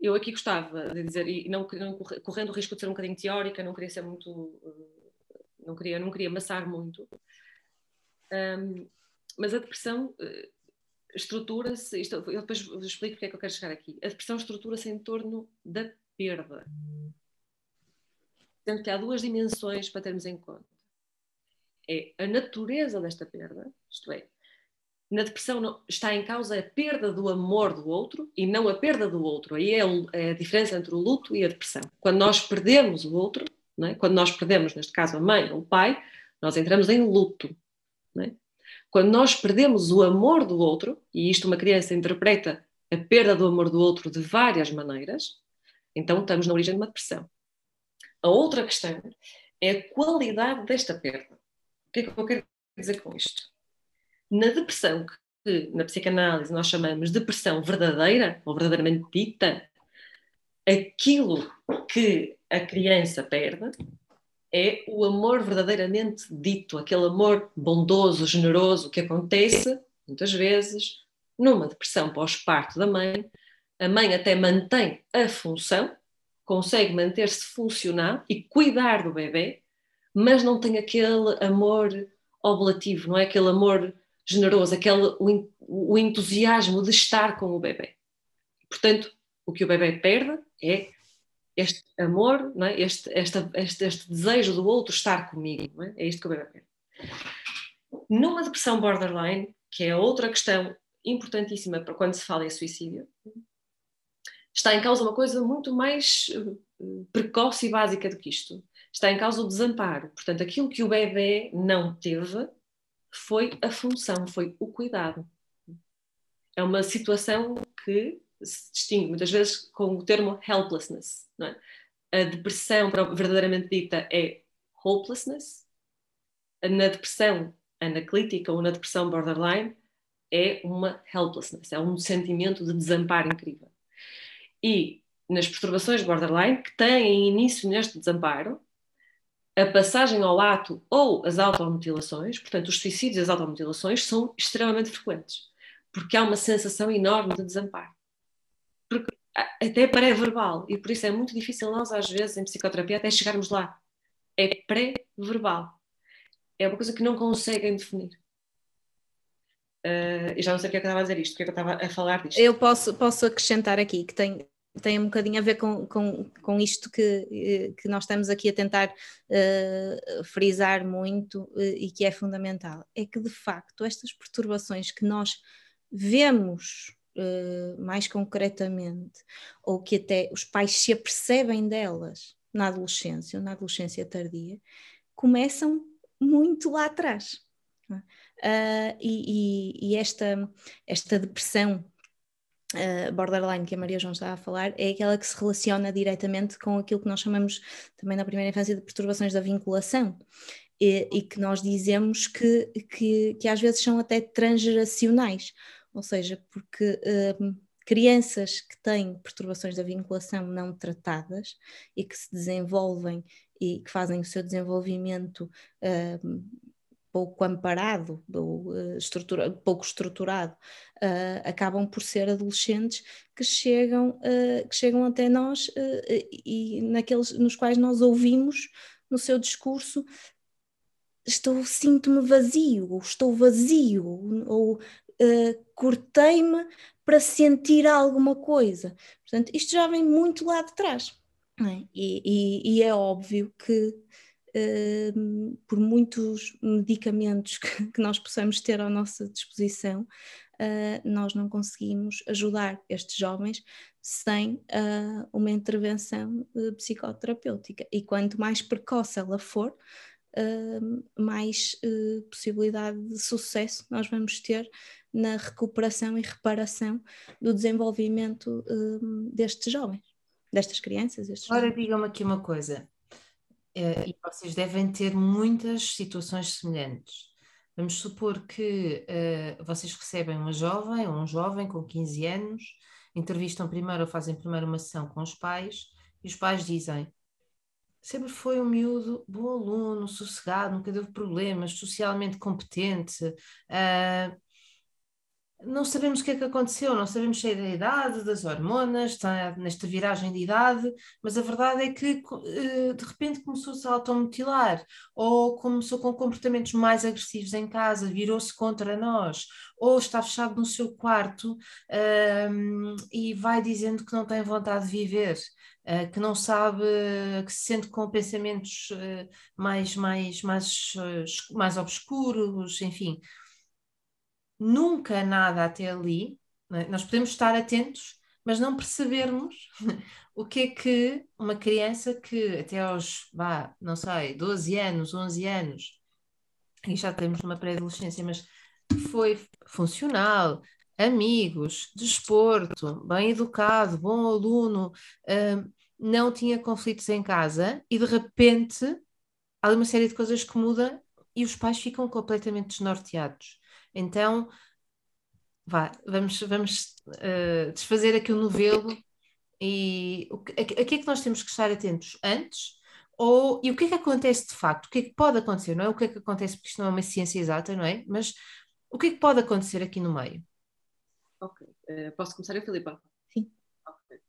eu aqui gostava de dizer, e não, não, correndo o risco de ser um bocadinho teórica, não queria ser muito, eh, não queria, não queria amassar muito, um, mas a depressão uh, estrutura-se, eu depois vos explico porque é que eu quero chegar aqui, a depressão estrutura-se em torno da perda. Sendo que há duas dimensões para termos em conta. É a natureza desta perda, isto é, na depressão está em causa a perda do amor do outro e não a perda do outro. Aí é, é a diferença entre o luto e a depressão. Quando nós perdemos o outro, é? quando nós perdemos, neste caso, a mãe ou o pai, nós entramos em luto. É? Quando nós perdemos o amor do outro, e isto uma criança interpreta a perda do amor do outro de várias maneiras, então estamos na origem de uma depressão. A outra questão é a qualidade desta perda. O que é que eu quero dizer com isto? na depressão, que na psicanálise nós chamamos de depressão verdadeira, ou verdadeiramente dita, aquilo que a criança perde é o amor verdadeiramente dito, aquele amor bondoso, generoso que acontece, muitas vezes, numa depressão pós-parto da mãe. A mãe até mantém a função, consegue manter-se funcional e cuidar do bebê, mas não tem aquele amor oblativo, não é aquele amor generoso, aquele, o, o entusiasmo de estar com o bebê. Portanto, o que o bebê perde é este amor, não é? este, este, este, este desejo do outro estar comigo. Não é? é isto que o bebê perde. Numa depressão borderline, que é outra questão importantíssima para quando se fala em suicídio, está em causa uma coisa muito mais eh, precoce e básica do que isto. Está em causa o desamparo. Portanto, aquilo que o bebê não teve, foi a função, foi o cuidado. É uma situação que se distingue muitas vezes com o termo helplessness. É? A depressão verdadeiramente dita é hopelessness. Na depressão anaclítica ou na depressão borderline é uma helplessness, é um sentimento de desamparo incrível. E nas perturbações borderline, que têm início neste desamparo, a passagem ao ato ou as automutilações, portanto, os suicídios e as automutilações são extremamente frequentes, porque há uma sensação enorme de desamparo. Porque até pré-verbal, e por isso é muito difícil nós, às vezes, em psicoterapia, até chegarmos lá. É pré-verbal. É uma coisa que não conseguem definir. Uh, e já não sei porque é que eu estava a dizer isto, porque é que eu estava a falar disto. Eu posso, posso acrescentar aqui que tem, tem um bocadinho a ver com, com, com isto que, eh, que nós estamos aqui a tentar uh, frisar muito uh, e que é fundamental. É que, de facto, estas perturbações que nós vemos uh, mais concretamente, ou que até os pais se apercebem delas na adolescência ou na adolescência tardia, começam muito lá atrás. Uh, e, e, e, esta, esta depressão uh, borderline que a Maria João está a falar é aquela que se relaciona diretamente com aquilo que nós chamamos também na primeira infância de perturbações da vinculação. E, e que nós dizemos que, que, que, às vezes são até transgeracionais, ou seja, porque uh, crianças que têm perturbações da vinculação não tratadas e que se desenvolvem e que fazem o seu desenvolvimento uh, pouco amparado ou uh, estrutura, pouco estruturado, uh, acabam por ser adolescentes que chegam, uh, que chegam até nós e naqueles nos quais nós ouvimos no seu discurso estou sinto-me vazio ou estou vazio ou cortei-me para sentir alguma coisa. Portanto, isto já vem muito lá de trás. É? E, e, e, é óbvio que uh, por muitos medicamentos que, que, nós possamos ter à nossa disposição, uh, nós não conseguimos ajudar estes jovens sem uh, uma intervenção psicoterapêutica. E quanto mais precoce ela for, mais possibilidade de sucesso nós vamos ter na recuperação e reparação do desenvolvimento destes jovens, destas crianças. Destes Agora digam-me aqui uma coisa Uh, e vocês devem ter muitas situações semelhantes. Vamos supor que uh, vocês recebem uma jovem ou um jovem com 15 anos, entrevistam primeiro ou fazem primeiro uma sessão com os pais e os pais dizem sempre foi um miúdo bom aluno, sossegado, nunca teve problemas, socialmente competente, uh, não sabemos o que é que aconteceu, não sabemos se é da idade, das hormonas, está nesta viragem de idade, mas a verdade é que eh, de repente começou-se a automutilar, ou começou com comportamentos mais agressivos em casa, virou-se contra nós, ou está fechado no seu quarto um, e vai dizendo que não tem vontade de viver. Uh, que não sabe, que se sente com pensamentos uh, mais, mais, mais, mais obscuros, enfim nunca nada até ali, é? nós podemos estar atentos, mas não percebermos o que é que uma criança que até aos, vá, não sei, 12 anos, 11 anos, e já temos uma pré-adolescência, mas foi funcional, amigos, desporto, bem educado, bom aluno, hum, não tinha conflitos em casa e de repente há uma série de coisas que mudam e os pais ficam completamente desnorteados. Então, vá, vamos, vamos uh, desfazer aqui o novelo e o que, a, a que é que nós temos que estar atentos antes ou, e o que é que acontece de facto? O que é que pode acontecer? Não é o que é que acontece, porque isto não é uma ciência exata, não é? Mas o que é que pode acontecer aqui no meio? Ok. Uh, posso começar eu, Filipa? Sim. Okay.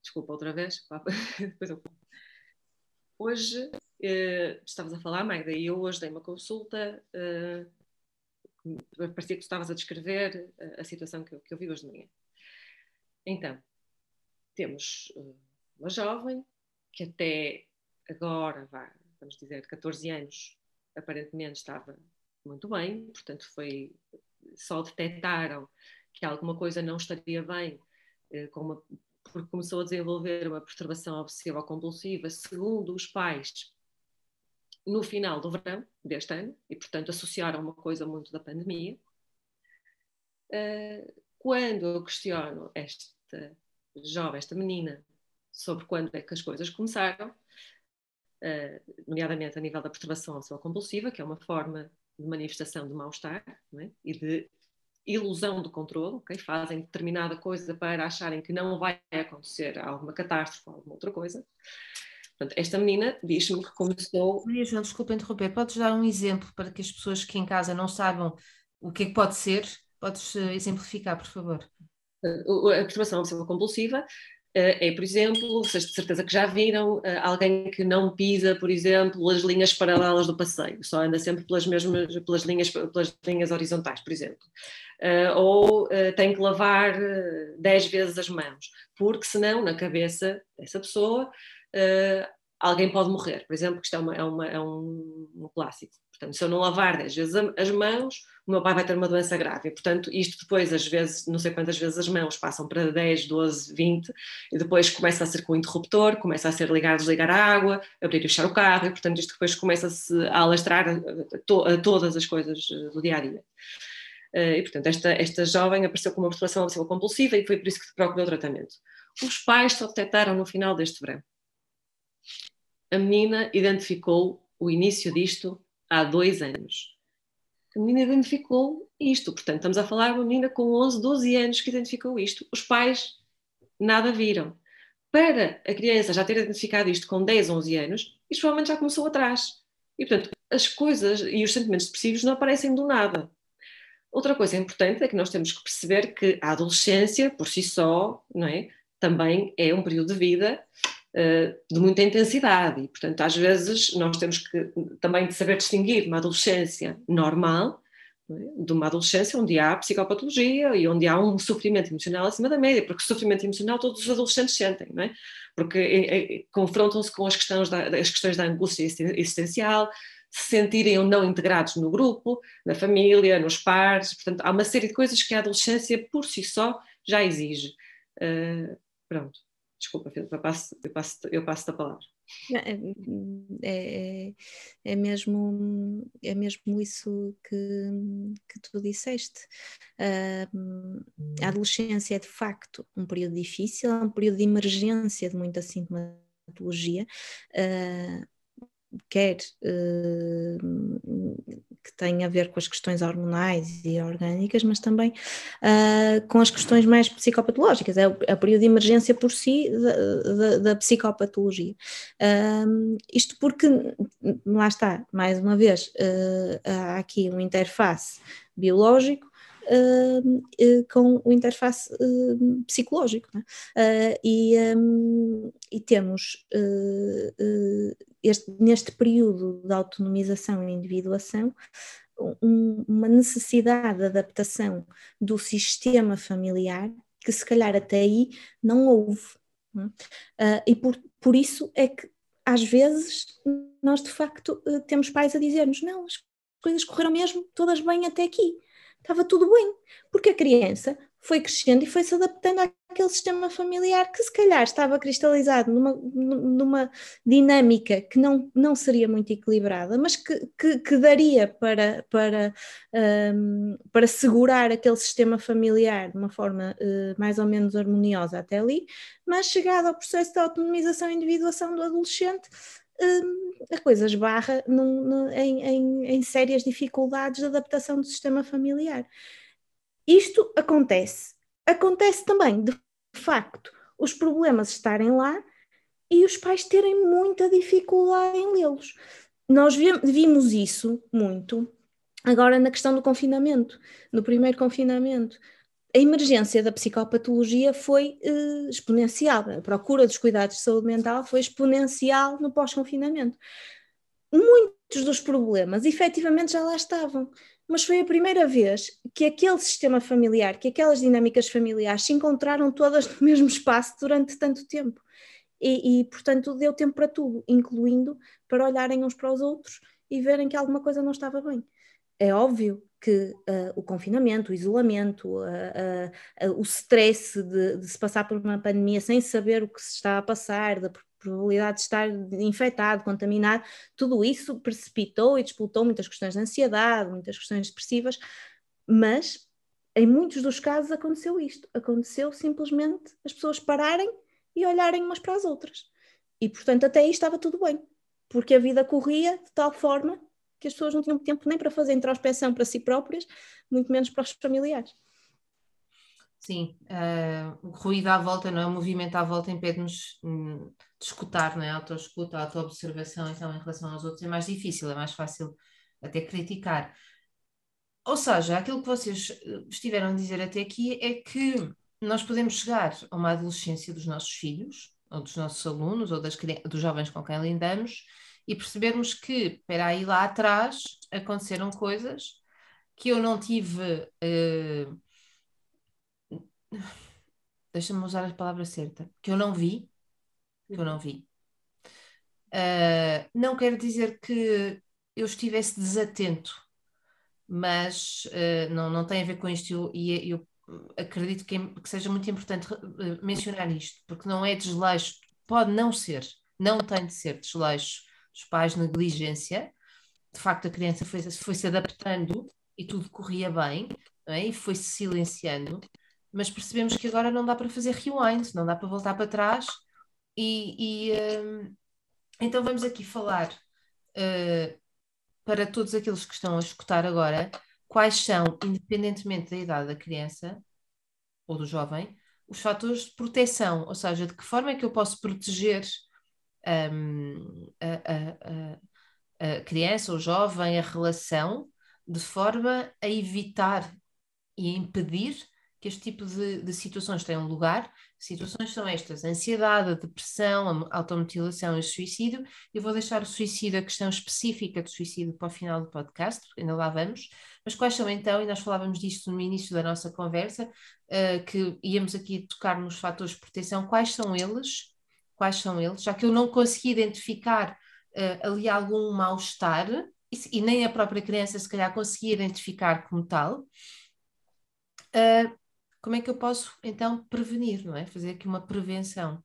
Desculpa outra vez. Depois eu... Hoje, uh, estavas a falar, Magda, e eu hoje dei uma consulta uh, parecia que estavas a descrever a, a situação que eu, que eu vi hoje de manhã. Então, temos eh, uma jovem que até agora, vamos dizer, 14 anos, aparentemente estava muito bem, portanto foi só detectaram que alguma coisa não estaria bem eh, porque começou a desenvolver uma perturbação obsessiva compulsiva, segundo os pais, no final do verão deste ano, e portanto associaram uma coisa muito da pandemia. Uh, quando eu questiono esta jovem, esta menina, sobre quando é que as coisas começaram, uh, nomeadamente a nível da perturbação compulsiva, que é uma forma de manifestação de mal-estar é? e de ilusão de controle, okay? fazem determinada coisa para acharem que não vai acontecer alguma catástrofe ou alguma outra coisa. Portanto, esta menina diz-me que começou. Maria João, desculpa interromper, podes dar um exemplo para que as pessoas que em casa não saibam o que é que pode ser? Podes eh, exemplificar, por favor. A perturbação obsessiva compulsiva eh, é, por exemplo, vocês de certeza que já viram eh, alguém que não pisa, por exemplo, as linhas paralelas do passeio, só anda sempre pelas mesmas, pelas linhas, pelas linhas horizontais, por exemplo. Ou tem que lavar 10 vezes as mãos, porque senão na cabeça dessa pessoa uh, alguém pode morrer. Por exemplo, que isto é, uma, é, uma, é um, um, clássico. Portanto, se eu não lavar 10 vezes as mãos, o meu pai vai ter uma doença grave. Portanto, isto depois, às vezes, não sei quantas vezes as mãos passam para 10, 12, 20, e depois começa a ser com o interruptor, começa a ser ligar, desligar a água, abrir e fechar o carro, e, portanto, isto depois começa-se a alastrar a, to, a, todas as coisas eh, do dia a dia. Uh, e, portanto, esta, esta jovem apareceu com uma perturbação obsessiva compulsiva e foi por isso que procurou tratamento. Os pais só detectaram no final deste verão a menina identificou o início disto há dois anos. A menina identificou isto, portanto, estamos a falar de uma menina com 11, 12 anos que identificou isto. Os pais nada viram. Para a criança já ter identificado isto com 10, 11 anos, isto provavelmente já começou atrás. E, portanto, as coisas e os sentimentos depressivos não aparecem do nada. Outra coisa importante é que nós temos que perceber que a adolescência, por si só, não é? também é um período de vida de muita intensidade e, portanto, às vezes nós temos que também saber distinguir uma adolescência normal é? de uma adolescência onde há psicopatologia e onde há um sofrimento emocional acima da média, porque sofrimento emocional todos os adolescentes sentem, não é? Porque é, é, confrontam-se com as questões, da, as questões da angústia existencial, se sentirem ou não integrados no grupo, na família, nos pares, portanto, há uma série de coisas que a adolescência por si só já exige. Uh, pronto, desculpa, eu passo, eu passo, eu passo a palavra. É, é, é, mesmo, é mesmo isso que, que tu disseste. Uh, a adolescência é de facto um período difícil, é um período de emergência de muita sintomatologia. Uh, quer uh, que tem a ver com as questões hormonais e orgânicas, mas também uh, com as questões mais psicopatológicas, é o, é o, período de emergência por si da, da, da psicopatologia. Uh, isto porque, lá está, mais uma vez, há aqui uma interface biológico Uh, uh, com o interface uh, psicológico. É? E, um, e, temos este, neste período de autonomização e individuação um, uma necessidade de adaptação do sistema familiar que se calhar até aí não houve. Não é? e por, por isso é que às vezes nós de facto temos pais a dizer-nos não, as coisas correram mesmo todas bem até aqui estava tudo bem, porque a criança foi crescendo e foi se adaptando àquele sistema familiar que se calhar estava cristalizado numa, numa dinâmica que não, não seria muito equilibrada, mas que, que, que daria para, para, um, para segurar aquele sistema familiar de uma forma uh, mais ou menos harmoniosa até ali, mas chegado ao processo de autonomização e individuação do adolescente, Hum, a coisa esbarra num, num, em, em, em sérias dificuldades de adaptação do sistema familiar. Isto acontece. Acontece também, de facto, os problemas estarem lá e os pais terem muita dificuldade em lê-los. Nós vimos isso muito agora na questão do confinamento, no primeiro confinamento a emergência da psicopatologia foi uh, exponencial, a procura dos cuidados de saúde mental foi exponencial no pós-confinamento. Muitos dos problemas efetivamente já lá estavam, mas foi a primeira vez que aquele sistema familiar, que aquelas dinâmicas familiares se encontraram todas no mesmo espaço durante tanto tempo. E, e portanto, deu tempo para tudo, incluindo para olharem uns para os outros e verem que alguma coisa não estava bem. É óbvio que uh, o confinamento, o isolamento, uh, uh, o stress de, de, se passar por uma pandemia sem saber o que se está a passar, da probabilidade de estar infectado, contaminado, tudo isso precipitou e disputou muitas questões de ansiedade, muitas questões depressivas, mas em muitos dos casos aconteceu isto. Aconteceu simplesmente as pessoas pararem e olharem umas para as outras. E portanto até aí estava tudo bem, porque a vida corria de tal forma que as pessoas não tinham tempo nem para fazer introspeção para si próprias, muito menos para os familiares. Sim, uh, o ruído à volta, não é? O movimento à volta impede-nos hum, de escutar, não é? Autoescuta, autoobservação, então, em relação aos outros é mais difícil, é mais fácil até criticar. Ou seja, aquilo que vocês eh, estiveram a dizer até aqui é que nós podemos chegar a uma adolescência dos nossos filhos, ou dos nossos alunos, ou das, dos jovens com quem lidamos, e percebermos que, espera aí, lá atrás aconteceram coisas que eu não tive. Uh, Deixa-me usar a palavra certa. Que eu não vi. Que eu não vi. Uh, não quero dizer que eu estivesse desatento, mas uh, não, não tem a ver com isto e eu, eu, acredito que, é, que, seja muito importante mencionar isto, porque não é desleixo, pode não ser, não tem de ser desleixo dos pais, negligência. De facto, a criança foi, foi se adaptando e tudo corria bem, é? e foi-se silenciando, mas percebemos que agora não dá para fazer rewind, não dá para voltar para trás. E, e um, então vamos aqui falar uh, para todos aqueles que estão a escutar agora, quais são, independentemente da idade da criança ou do jovem, os fatores de proteção, ou seja, de que forma é que eu posso proteger um, a, a, a, criança ou jovem, a relação, de forma a evitar e impedir que este tipo de, de situações têm um lugar. Situações são estas: a ansiedade, a depressão, a automutilação e o suicídio. Eu vou deixar o suicídio, a questão específica do suicídio, para o final do podcast, porque ainda lá vamos. Mas quais são então, e nós falávamos disto no início da nossa conversa, uh, que íamos aqui tocar nos fatores de proteção, quais são eles? Quais são eles? Já que eu não consegui identificar uh, ali algum mal-estar, e, e, nem a própria criança se calhar conseguia identificar como tal. Uh, como é que eu posso então prevenir, não é? Fazer aqui uma prevenção.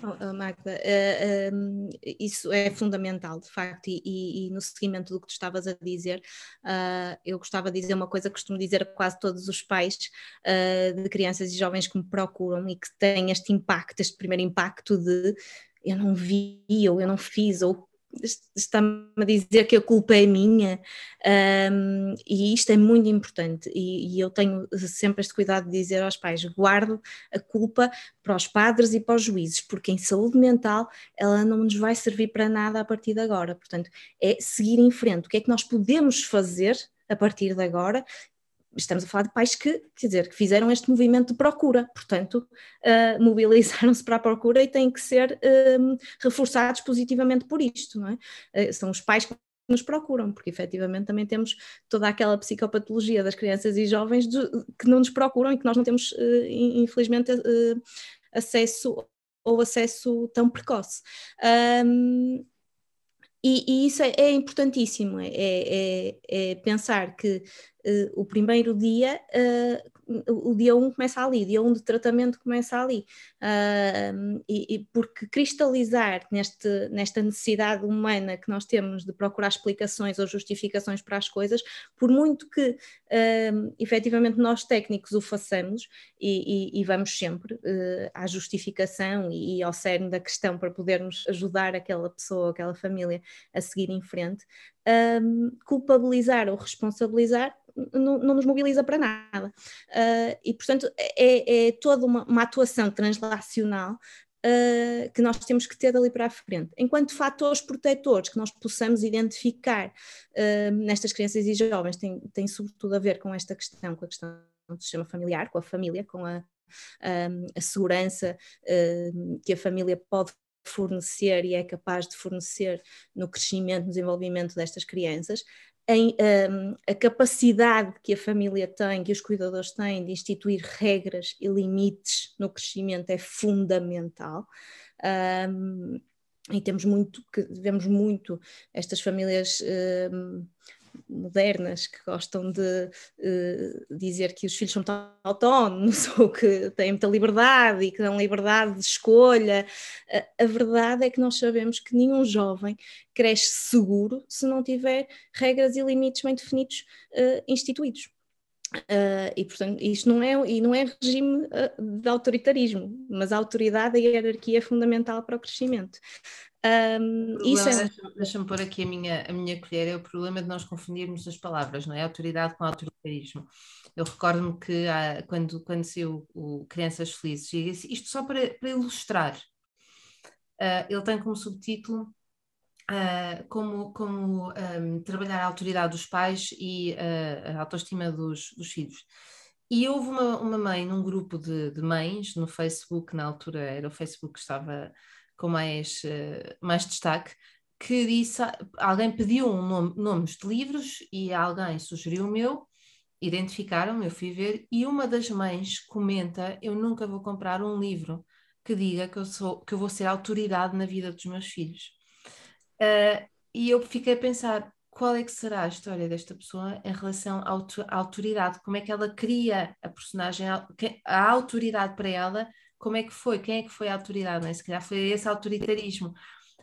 Oh, Magda, uh, isso é fundamental, de facto, e, e, e, no seguimento do que tu estavas a dizer, uh, eu gostava de dizer uma coisa que costumo dizer a quase todos os pais uh, de crianças e jovens que me procuram e que têm este impacto, este primeiro impacto de eu não vi, ou eu não fiz, ou está-me a dizer que a culpa é minha um, e isto é muito importante. E, e, eu tenho sempre este cuidado de dizer aos pais guardo a culpa para os padres e para os juízes porque em saúde mental ela não nos vai servir para nada a partir de agora. Portanto é seguir em frente. O que é que nós podemos fazer a partir de agora estamos a falar de pais que, quer dizer, que fizeram este movimento de procura, portanto, uh, mobilizaram-se para a procura e têm que ser um, reforçados positivamente por isto, não é? Uh, são os pais que nos procuram, porque efetivamente também temos toda aquela psicopatologia das crianças e jovens de, que não nos procuram e que nós não temos, uh, infelizmente, acesso ou acesso tão precoce. Um, e, e, isso é, é importantíssimo, é, é, é, pensar que uh, o primeiro dia uh, o dia 1 um começa ali, o dia 1 um de tratamento começa ali, uh, e, e, porque cristalizar neste, nesta necessidade humana que nós temos de procurar explicações ou justificações para as coisas, por muito que uh, efetivamente nós técnicos o façamos e, e, e vamos sempre uh, à justificação e, ao cerne da questão para podermos ajudar aquela pessoa, aquela família a seguir em frente, um, culpabilizar ou responsabilizar não, não, nos mobiliza para nada. Uh, e, portanto, é, é toda uma, uma, atuação translacional uh, que nós temos que ter dali para a frente. Enquanto fatores protetores que nós possamos identificar uh, nestas crianças e jovens, tem, tem sobretudo a ver com esta questão, com a questão do sistema familiar, com a família, com a, a segurança que a família pode fornecer e é capaz de fornecer no crescimento, no desenvolvimento destas crianças, em, um, a capacidade que a família tem, que os cuidadores têm de instituir regras e limites no crescimento é fundamental. Um, e temos muito, que vemos muito estas famílias um, modernas que gostam de uh, dizer que os filhos são autónomos ou que têm muita liberdade e que dão liberdade de escolha. Uh, a verdade é que nós sabemos que nenhum jovem cresce seguro se não tiver regras e limites bem definidos uh, instituídos. Uh, e portanto isto não é e não é regime uh, de autoritarismo mas a autoridade e a hierarquia é fundamental para o crescimento um, isso é... Deixa-me pôr aqui a minha, a minha colher, é o problema de nós confundirmos as palavras, não é? Autoridade com autoritarismo. Eu recordo-me que há, quando, quando saiu o Crianças Felizes, isto só para, para ilustrar, uh, ele tem como subtítulo uh, como, como um, trabalhar a autoridade dos pais e uh, a autoestima dos, dos filhos. E houve uma, uma mãe num grupo de, de mães no Facebook, na altura era o Facebook que estava com mais, uh, mais destaque, que disse, alguém pediu um nome, nomes de livros e alguém sugeriu o meu, identificaram, eu fui ver, e uma das mães comenta, eu nunca vou comprar um livro que diga que eu, sou, que eu vou ser autoridade na vida dos meus filhos. Uh, e eu fiquei a pensar, qual é que será a história desta pessoa em relação à autoridade, como é que ela cria a personagem, a autoridade para ela como é que foi, quem é que foi a autoridade, não é? Se calhar foi esse autoritarismo.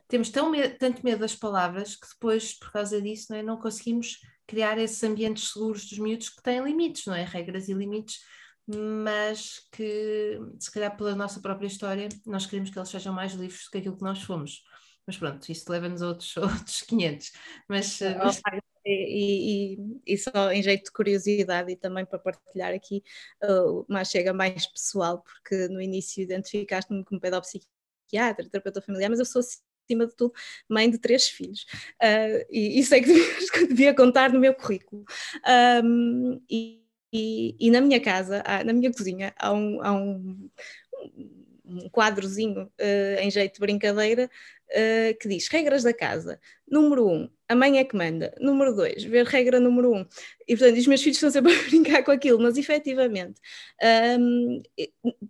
Temos tão tanto medo das palavras que depois, por causa disso, não, é? não conseguimos criar esses ambientes seguros dos miúdos que têm limites, não é? Regras e limites, mas que, se calhar pela nossa própria história, nós queremos que eles sejam mais livres do que aquilo que nós fomos. Mas pronto, isso leva-nos a outros, outros 500. Mas, mas... E, e, e, só em jeito de curiosidade e também para partilhar aqui, uh, mas chega mais pessoal, porque no início identificaste-me como pedopsiquiatra, terapeuta familiar, mas eu sou acima de tudo mãe de três filhos uh, e isso é que devia, devia contar no meu currículo. Um, e, e, e, na minha casa, na minha cozinha, há um, há um, um quadrozinho uh, em jeito de brincadeira uh, que diz regras da casa. Número um, a mãe é que manda. Número dois, ver regra número um. E portanto, os meus filhos estão sempre a brincar com aquilo, mas efetivamente um,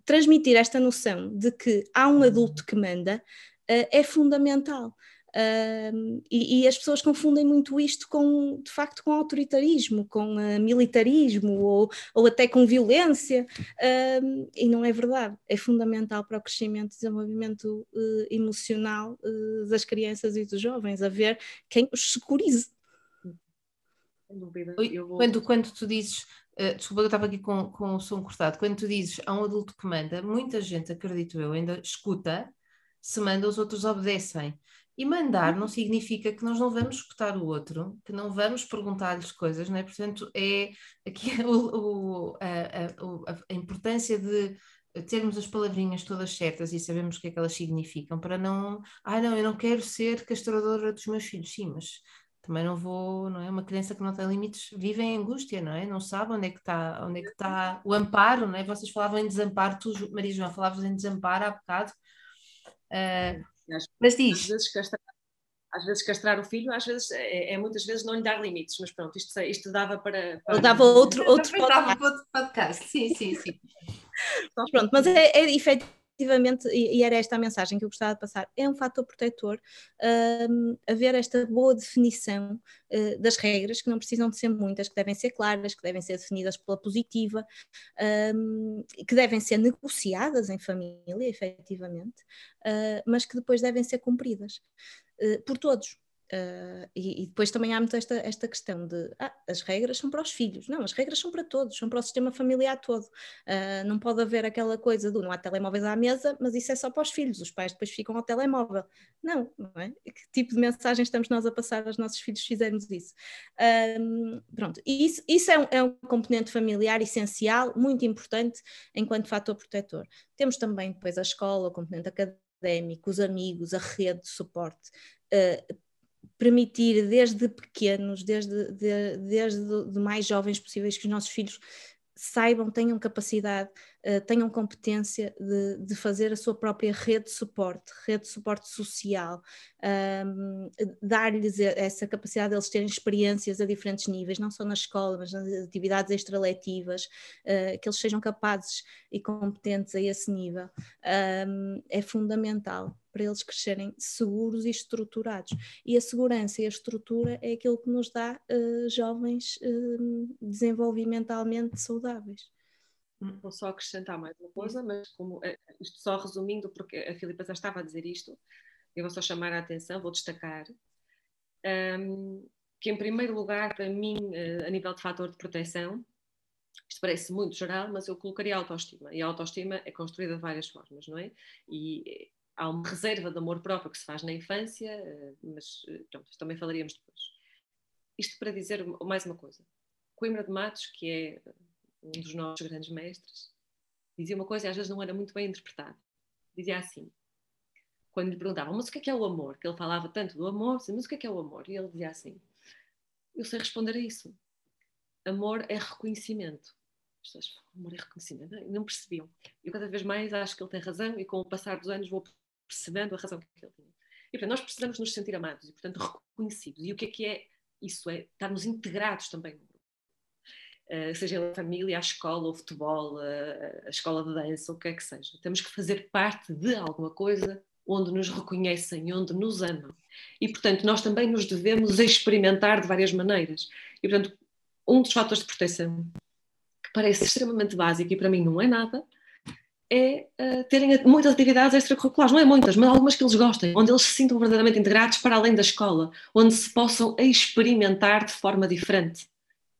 transmitir esta noção de que há um adulto que manda uh, é fundamental. Uh, e, e, as pessoas confundem muito isto com, de facto, com autoritarismo, com uh, militarismo ou, ou, até com violência, uh, e não é verdade. É fundamental para o crescimento e desenvolvimento eh, emocional eh, das crianças e dos jovens, haver quem os securize. Vou... Quando, quando tu dizes, uh, desculpa, eu estava aqui com, com o som cortado, quando tu dizes há um adulto que manda, muita gente, acredito eu, ainda escuta, se manda, os outros obedecem. E mandar não significa que nós não vamos escutar o outro, que não vamos perguntar-lhes coisas, não é? Portanto, é aqui o, o, a, a, a, importância de termos as palavrinhas todas certas e sabemos o que é que elas significam, para não, ah, não, eu não quero ser castradora dos meus filhos, sim, mas também não vou, não é? Uma criança que não tem limites vive em angústia, não é? Não sabe onde é que está, onde é que está o amparo, não é? Vocês falavam em desamparo, tu, Maria João, falavas em desamparo há bocado. Uh, mas diz. Às vezes, castrar, às vezes castrar o filho, às vezes é, é, muitas vezes não lhe dar limites, mas pronto, isto, isto dava para. para... dava outro, outro podcast. outro podcast. Sim, sim, sim. Mas pronto, mas é, é efetivamente efetivamente, e era esta a mensagem que eu gostava de passar, é um fator protetor um, haver esta boa definição uh, das regras, que não precisam de ser muitas, que devem ser claras, que devem ser definidas pela positiva, um, que devem ser negociadas em família, efetivamente, uh, mas que depois devem ser cumpridas uh, por todos. Uh, e, e, depois também há muito esta, esta questão de ah, as regras são para os filhos. Não, as regras são para todos, são para o sistema familiar todo. Uh, não pode haver aquela coisa do não há telemóveis à mesa, mas isso é só para os filhos, os pais depois ficam ao telemóvel. Não, não é? Que tipo de mensagem estamos nós a passar aos nossos filhos se fizermos isso? Uh, pronto, e isso, isso é, um, é um componente familiar essencial, muito importante enquanto fator protetor. Temos também depois a escola, o componente académico, os amigos, a rede de suporte. Uh, permitir desde pequenos, desde, de, desde de mais jovens possíveis, que os nossos filhos saibam, tenham capacidade, uh, tenham competência de, de, fazer a sua própria rede de suporte, rede de suporte social, um, dar-lhes essa capacidade de eles terem experiências a diferentes níveis, não só na escola, mas nas atividades extraletivas, uh, que eles sejam capazes e competentes a esse nível, um, é fundamental para eles crescerem seguros e estruturados. E a segurança e a estrutura é aquilo que nos dá uh, jovens uh, desenvolvimentalmente saudáveis. Vou só acrescentar mais uma coisa, mas como eh, isto só resumindo, porque a Filipa já estava a dizer isto, eu vou só chamar a atenção, vou destacar um, ehm, que, em primeiro lugar, para mim, a nível de fator de proteção, isto parece muito geral, mas eu colocaria a autoestima. E a autoestima é construída de várias formas, não é? E há uma reserva de amor próprio que se faz na infância, eh, mas eh, pronto, também falaríamos depois. Isto para dizer mais uma coisa. Coimbra de Matos, que é eh, um dos nossos grandes mestres, dizia uma coisa e às vezes não era muito bem interpretada. Dizia assim, quando lhe perguntavam, mas o que é que é o amor? Que ele falava tanto do amor, mas o que é que é o amor? E ele dizia assim, eu sei responder a isso. Amor é reconhecimento. As pessoas, amor é reconhecimento. Não percebiam. Eu cada vez mais acho que ele tem razão e com o passar dos anos vou percebendo a razão que ele tinha. E portanto, nós precisamos nos sentir amados e, portanto, reconhecidos. E o que é que é isso? É estarmos integrados também seja a família, a escola, o futebol, a escola de dança, o que é que seja. Temos que fazer parte de alguma coisa onde nos reconhecem, onde nos amam. E, portanto, nós também nos devemos experimentar de várias maneiras. E, portanto, um dos fatores de proteção que parece extremamente básico e para mim não é nada, é uh, terem muitas atividades extracurriculares, não é muitas, mas algumas que eles gostem, onde eles se sintam verdadeiramente integrados para além da escola, onde se possam experimentar de forma diferente.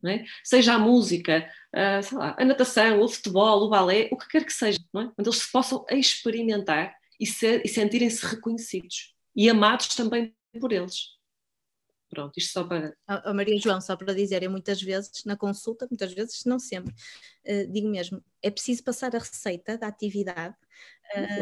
É? Seja a música, uh, lá, a natação, o futebol, o balé, o que quer que seja, é? onde eles se possam experimentar e, ser, e sentirem-se reconhecidos e amados também por eles. Pronto, isto só para. A Maria João, só para dizer, eu muitas vezes, na consulta, muitas vezes, não sempre, uh, digo mesmo, é preciso passar a receita da atividade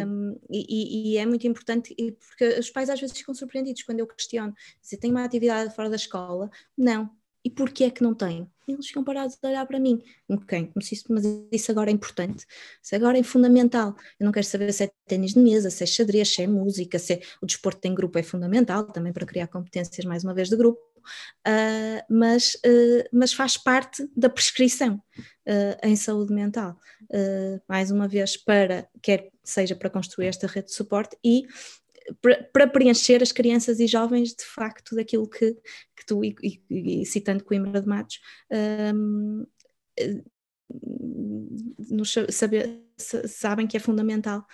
um, e, e, é muito importante, porque os pais às vezes ficam surpreendidos quando eu questiono se tem uma atividade fora da escola. Não, E porquê é que não tenho? Eles ficam parados a olhar para mim. Ok, mas isso, mas isso agora é importante, isso agora é fundamental. Eu não quero saber se é ténis de mesa, se é xadrez, se é música, se é... o desporto em grupo é fundamental também para criar competências, mais uma vez, de grupo. Uh, mas, uh, mas faz parte da prescrição uh, em saúde mental. mais uma vez, para quer seja para construir esta rede de suporte e para, preencher as crianças e jovens de facto daquilo que, que tu, e, e, e citando Coimbra de Matos, um, nos saber, sabem que é fundamental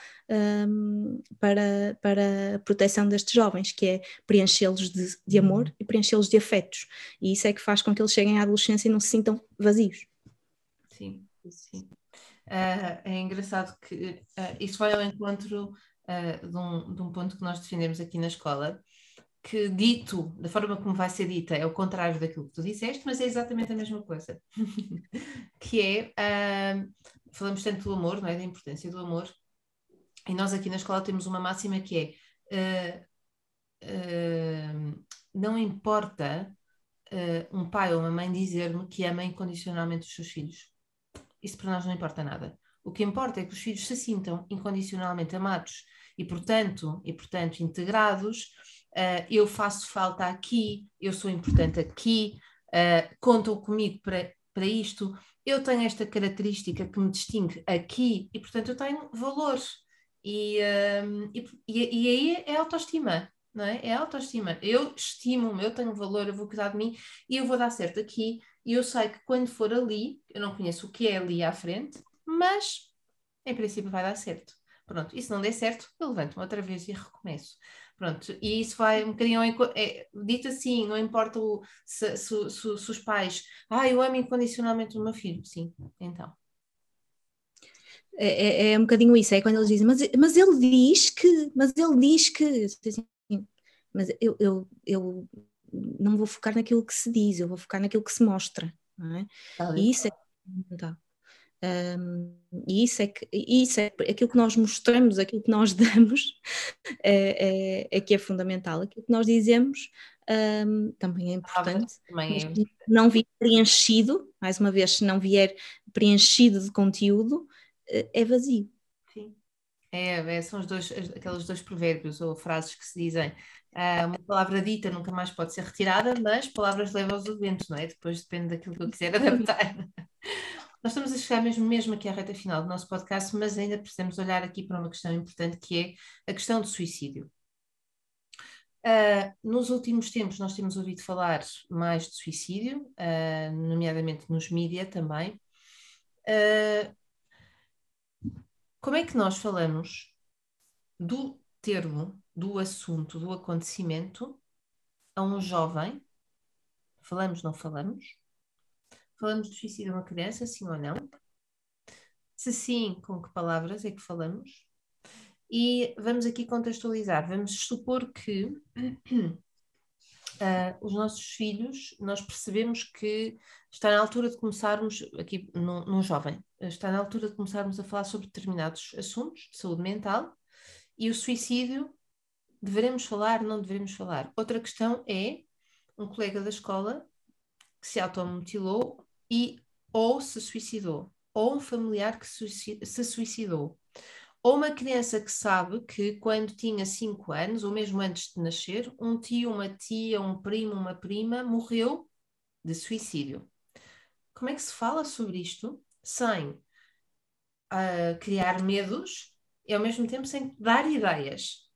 um, para, para a proteção destes jovens, que é preenchê-los de, de amor e preenchê-los de afetos. E isso é que faz com que eles cheguem à adolescência e não se sintam vazios. Sim, sim. Uh, é engraçado que uh, isso vai ao encontro uh, de, um, de um ponto que nós defendemos aqui na escola, que dito, da forma como vai ser dita, é o contrário daquilo que tu disseste, mas é exatamente a mesma coisa. que é, uh, falamos tanto do amor, não é? Da importância do amor, e nós aqui na escola temos uma máxima que é, uh, uh, não importa um pai ou uma mãe dizer-me que ama incondicionalmente os seus filhos. Isso para nós não importa nada. O que importa é que os filhos se sintam incondicionalmente amados e, portanto, e, portanto integrados uh, eu faço falta aqui, eu sou importante aqui, uh, contam comigo para, para isto, eu tenho esta característica que me distingue aqui e, portanto, eu tenho valor. E, uh, e, e, aí é autoestima, não é? É autoestima. Eu estimo-me, eu tenho valor, eu vou cuidar de mim e eu vou dar certo aqui. E eu sei que quando for ali, eu não conheço o que é ali à frente, mas em princípio vai dar certo. Pronto, e se não der certo, eu levanto-me outra vez e recomeço. Pronto, e isso vai um bocadinho, é, dito assim, não importa o, se, se, se, se, os pais, ah, eu amo incondicionalmente o meu filho, sim, então. É, é, é, um bocadinho isso, é quando eles dizem, mas, mas ele diz que, mas ele diz que, assim, mas eu, eu, eu não vou focar naquilo que se diz, eu vou focar naquilo que se mostra, não é? e isso é fundamental. Um, e isso é, que, isso é aquilo que nós mostramos, aquilo que nós damos, é, é, é que é fundamental. Aquilo que nós dizemos um, também é importante. Também é. Não vier preenchido, mais uma vez, se não vier preenchido de conteúdo, eh, é vazio. Sim. É, é, são os dois, aqueles dois provérbios ou frases que se dizem. Uh, uma palavra dita nunca mais pode ser retirada, mas palavras levam aos eventos, não é? Depois depende daquilo que eu quiser adaptar. Nós estamos a chegar mesmo, mesmo aqui à reta final do nosso podcast, mas ainda precisamos olhar aqui para uma questão importante que é a questão do suicídio. Uh, nos últimos tempos nós temos ouvido falar mais de suicídio, uh, nomeadamente nos mídias também. Uh, como é que nós falamos do termo, do assunto, do acontecimento a um jovem? Falamos, não falamos? Falamos de suicídio a uma criança, sim ou não? Se sim, com que palavras é que falamos? E vamos aqui contextualizar. Vamos supor que uh, os nossos filhos, nós percebemos que está na altura de começarmos, aqui num, num jovem, está na altura de começarmos a falar sobre determinados assuntos de saúde mental e o suicídio, deveremos falar, não devemos falar. Outra questão é um colega da escola que se automutilou e ou se suicidou, ou um familiar que se suicidou, ou uma criança que sabe que quando tinha 5 anos, ou mesmo antes de nascer, um tio, uma tia, um primo, uma prima morreu de suicídio. Como é que se fala sobre isto sem uh, criar medos e ao mesmo tempo sem dar ideias?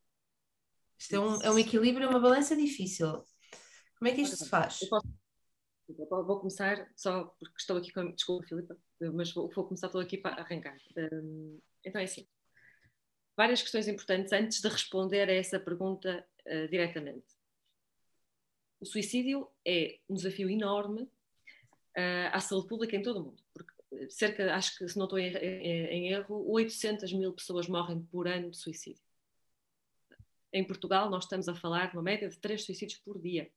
Isto é um, é um equilíbrio, é uma balança difícil. Como é que isto se faz? Eu posso Vou começar só porque estou aqui com. Desculpa, Filipa, mas vou, vou começar todo aqui para arrancar. Um, então é assim. Várias questões importantes antes de responder a essa pergunta uh, diretamente. O suicídio é um desafio enorme uh, à saúde pública em todo o mundo, porque cerca, acho que se não estou em, em, em erro, 800 mil pessoas morrem por ano de suicídio. Em Portugal, nós estamos a falar de uma média de 3 suicídios por dia.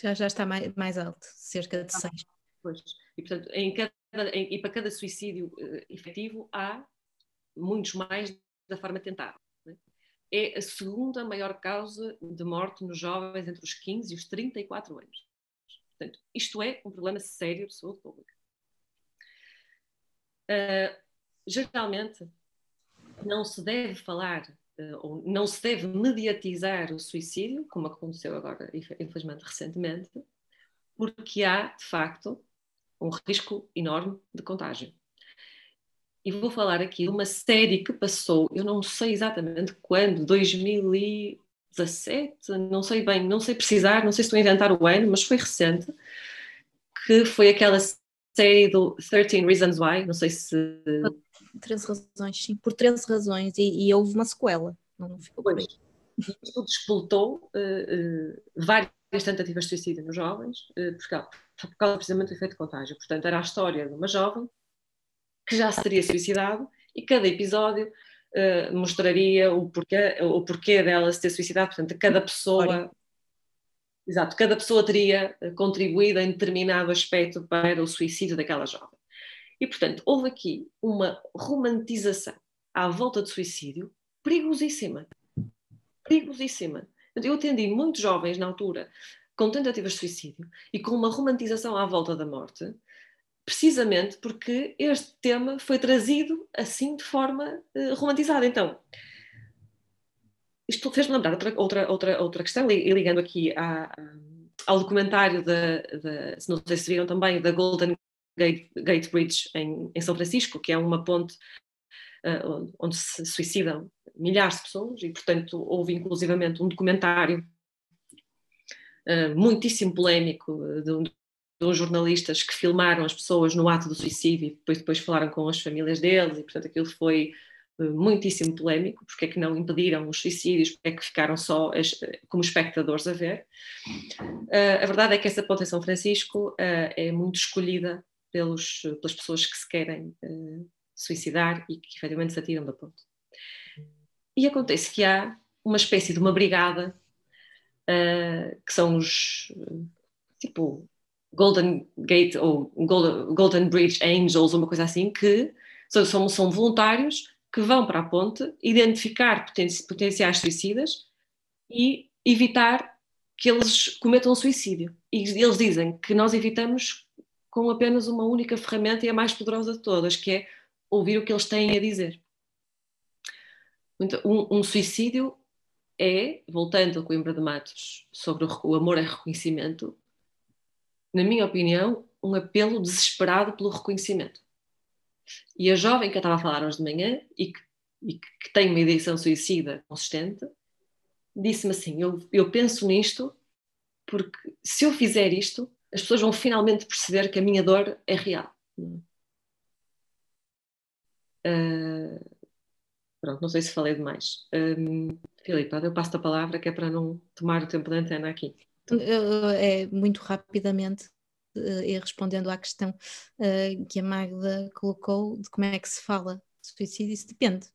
Já, já está mais, mais alto, cerca de 6. Pois. E, portanto, em cada, em, e para cada suicídio uh, efetivo há muitos mais da forma tentada. Né? É a segunda maior causa de morte nos jovens entre os 15 e os 34 anos. Portanto, isto é um problema sério de saúde pública. Uh, geralmente, não se deve falar ou não se deve mediatizar o suicídio, como aconteceu agora, infelizmente, recentemente, porque há, de facto, um risco enorme de contágio. E vou falar aqui de uma série que passou, eu não sei exatamente quando, 2017, não sei bem, não sei precisar, não sei se estou a inventar o ano, mas foi recente, que foi aquela série do 13 Reasons Why, não sei se... 13 razões, sim, por 13 razões, e, e houve uma sequela, não ficou pois. Isto despoltou uh, uh, várias tentativas de suicídio nos jovens, uh, por, causa, por causa precisamente do efeito de contágio. Portanto, era a história de uma jovem que já se teria suicidado e cada episódio uh, mostraria o porquê, o porquê dela se ter suicidado. Portanto, cada pessoa. Exato, cada pessoa teria eh, contribuído em determinado aspecto para o suicídio daquela jovem. E, portanto, houve aqui uma romantização à volta do suicídio perigosíssima. Perigosíssima. Eu atendi muitos jovens na altura com tentativas de suicídio e com uma romantização à volta da morte, precisamente porque este tema foi trazido assim de forma uh, romantizada. Então, isto fez-me lembrar outra, outra, outra, outra questão, e ligando aqui à, ao documentário, da, se não sei se viram também, da Golden Gate, Gate Bridge em, em, São Francisco, que é uma ponte uh, onde se suicidam milhares de pessoas, e portanto houve inclusivamente um documentário uh, muitíssimo polémico de um dos jornalistas que filmaram as pessoas no ato do suicídio e depois, depois falaram com as famílias deles e portanto aquilo foi muitíssimo polémico, porque é que não impediram os suicídios, porque é que ficaram só as, como espectadores a ver. Uh, a verdade é que essa ponte em São Francisco uh, é muito escolhida pelos, pelas pessoas que se querem suicidar e que efetivamente se atiram da ponte. E acontece que há uma espécie de uma brigada, que são os, tipo, Golden Gate ou Golden, Golden Bridge Angels, uma coisa assim, que são, são voluntários que vão para a ponte identificar poten potenciais suicidas e evitar que eles cometam suicídio. E eles dizem que nós evitamos com apenas uma única ferramenta e a mais poderosa de todas, que é ouvir o que eles têm a dizer. Um, um suicídio é, voltando a Coimbra de Matos, sobre o, o amor é reconhecimento, na minha opinião, um apelo desesperado pelo reconhecimento. E a jovem que eu estava a falar hoje de manhã e que, e que tem uma ideação suicida consistente, disse-me assim: eu, eu penso nisto porque se eu fizer isto, as pessoas vão finalmente perceber que a minha dor é real. Uh, pronto, não sei se falei demais. Um, Filipe, eu passo a palavra que é para não tomar o tempo da antena aqui. É muito rapidamente eh, e respondendo à questão uh, que a Magda colocou de como é que se fala de suicídio, isso depende.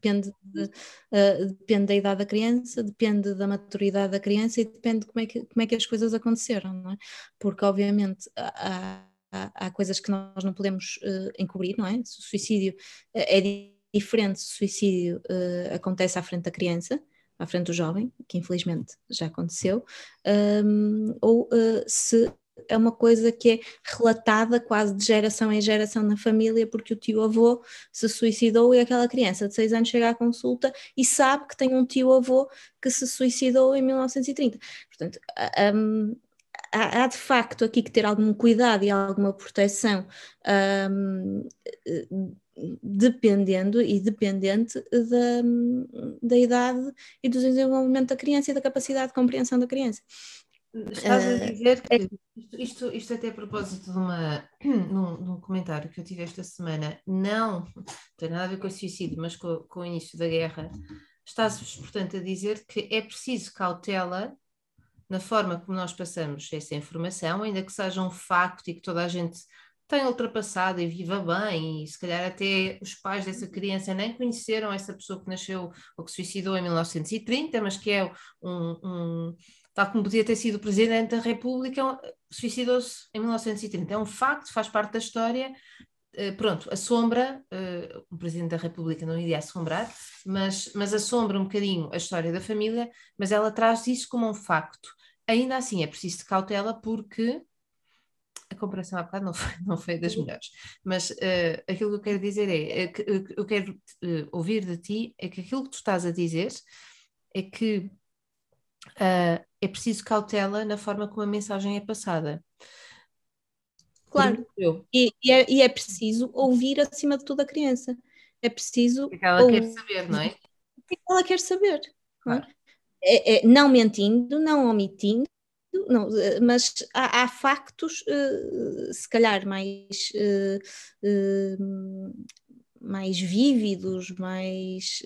Depende, de, uh, depende da idade da criança, depende da maturidade da criança e depende de como é que, como é que as coisas aconteceram, não é? Porque, obviamente, há, há, há coisas que nós não podemos uh, encobrir, não é? O suicídio é diferente se o suicídio acontece à frente da criança, à frente do jovem, que infelizmente já aconteceu, um, ou uh, se é uma coisa que é relatada quase de geração em geração na família, porque o tio-avô se suicidou e aquela criança de 6 anos chega à consulta e sabe que tem um tio-avô que se suicidou em 1930. Portanto, um, há, há, de facto aqui que ter algum cuidado e alguma proteção. Um, dependendo e dependente da, da idade e do desenvolvimento da criança e da capacidade de compreensão da criança. Estás a eh, dizer que é isto, isto, isto até a propósito de uma, num, num, comentário que eu tive esta semana, não tem nada a ver com o suicídio, mas com, com o início da guerra, estás, portanto, a dizer que é preciso cautela na forma como nós passamos essa informação, ainda que seja um facto e que toda a gente tenha ultrapassado e viva bem, e se calhar até os pais dessa criança nem conheceram essa pessoa que nasceu ou que suicidou em 1930, mas que é um, um tal como podia ter sido Presidente da República, suicidou-se em 1930. É um facto, faz parte da história. Uh, pronto, assombra, o Presidente da República não iria assombrar, mas, mas assombra um bocadinho a história da família, mas ela traz isso como um facto. Ainda assim, é preciso de cautela porque a comparação há bocado não foi, não foi das melhores, mas uh, aquilo que eu quero dizer é, é que eu quero uh, ouvir de ti é que aquilo que tu estás a dizer é que uh, é preciso cautela na forma como a mensagem é passada. Claro, e, e, é, e, é, preciso ouvir acima de tudo a criança. É preciso. O que ela ouvir. quer saber, não é? O que ela quer saber. Claro. É, é, não mentindo, não omitindo, não, eh, mas há, há factos, uh, se calhar, mais, uh, uh, mais vívidos, mais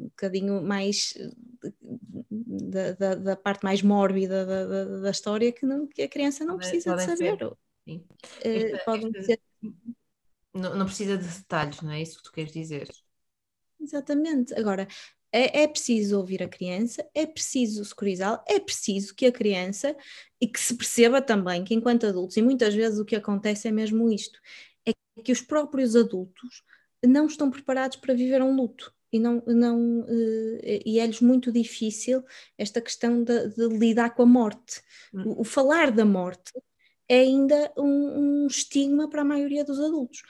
um bocadinho mais da, da, da, parte mais mórbida da, da, da história que, não, que, a criança não precisa de saber. Sim. Esta, ser... não, não precisa de detalhes, não é isso que tu queres dizer? Exatamente. Agora, é, é preciso ouvir a criança, é preciso securizá-la, é preciso que a criança e que se perceba também que, enquanto adultos, e muitas vezes o que acontece é mesmo isto: é que os próprios adultos não estão preparados para viver um luto. E, não, não, uh, e é-lhes muito difícil esta questão de, de lidar com a morte. Hum. O, o, falar da morte é ainda um, um estigma para a maioria dos adultos.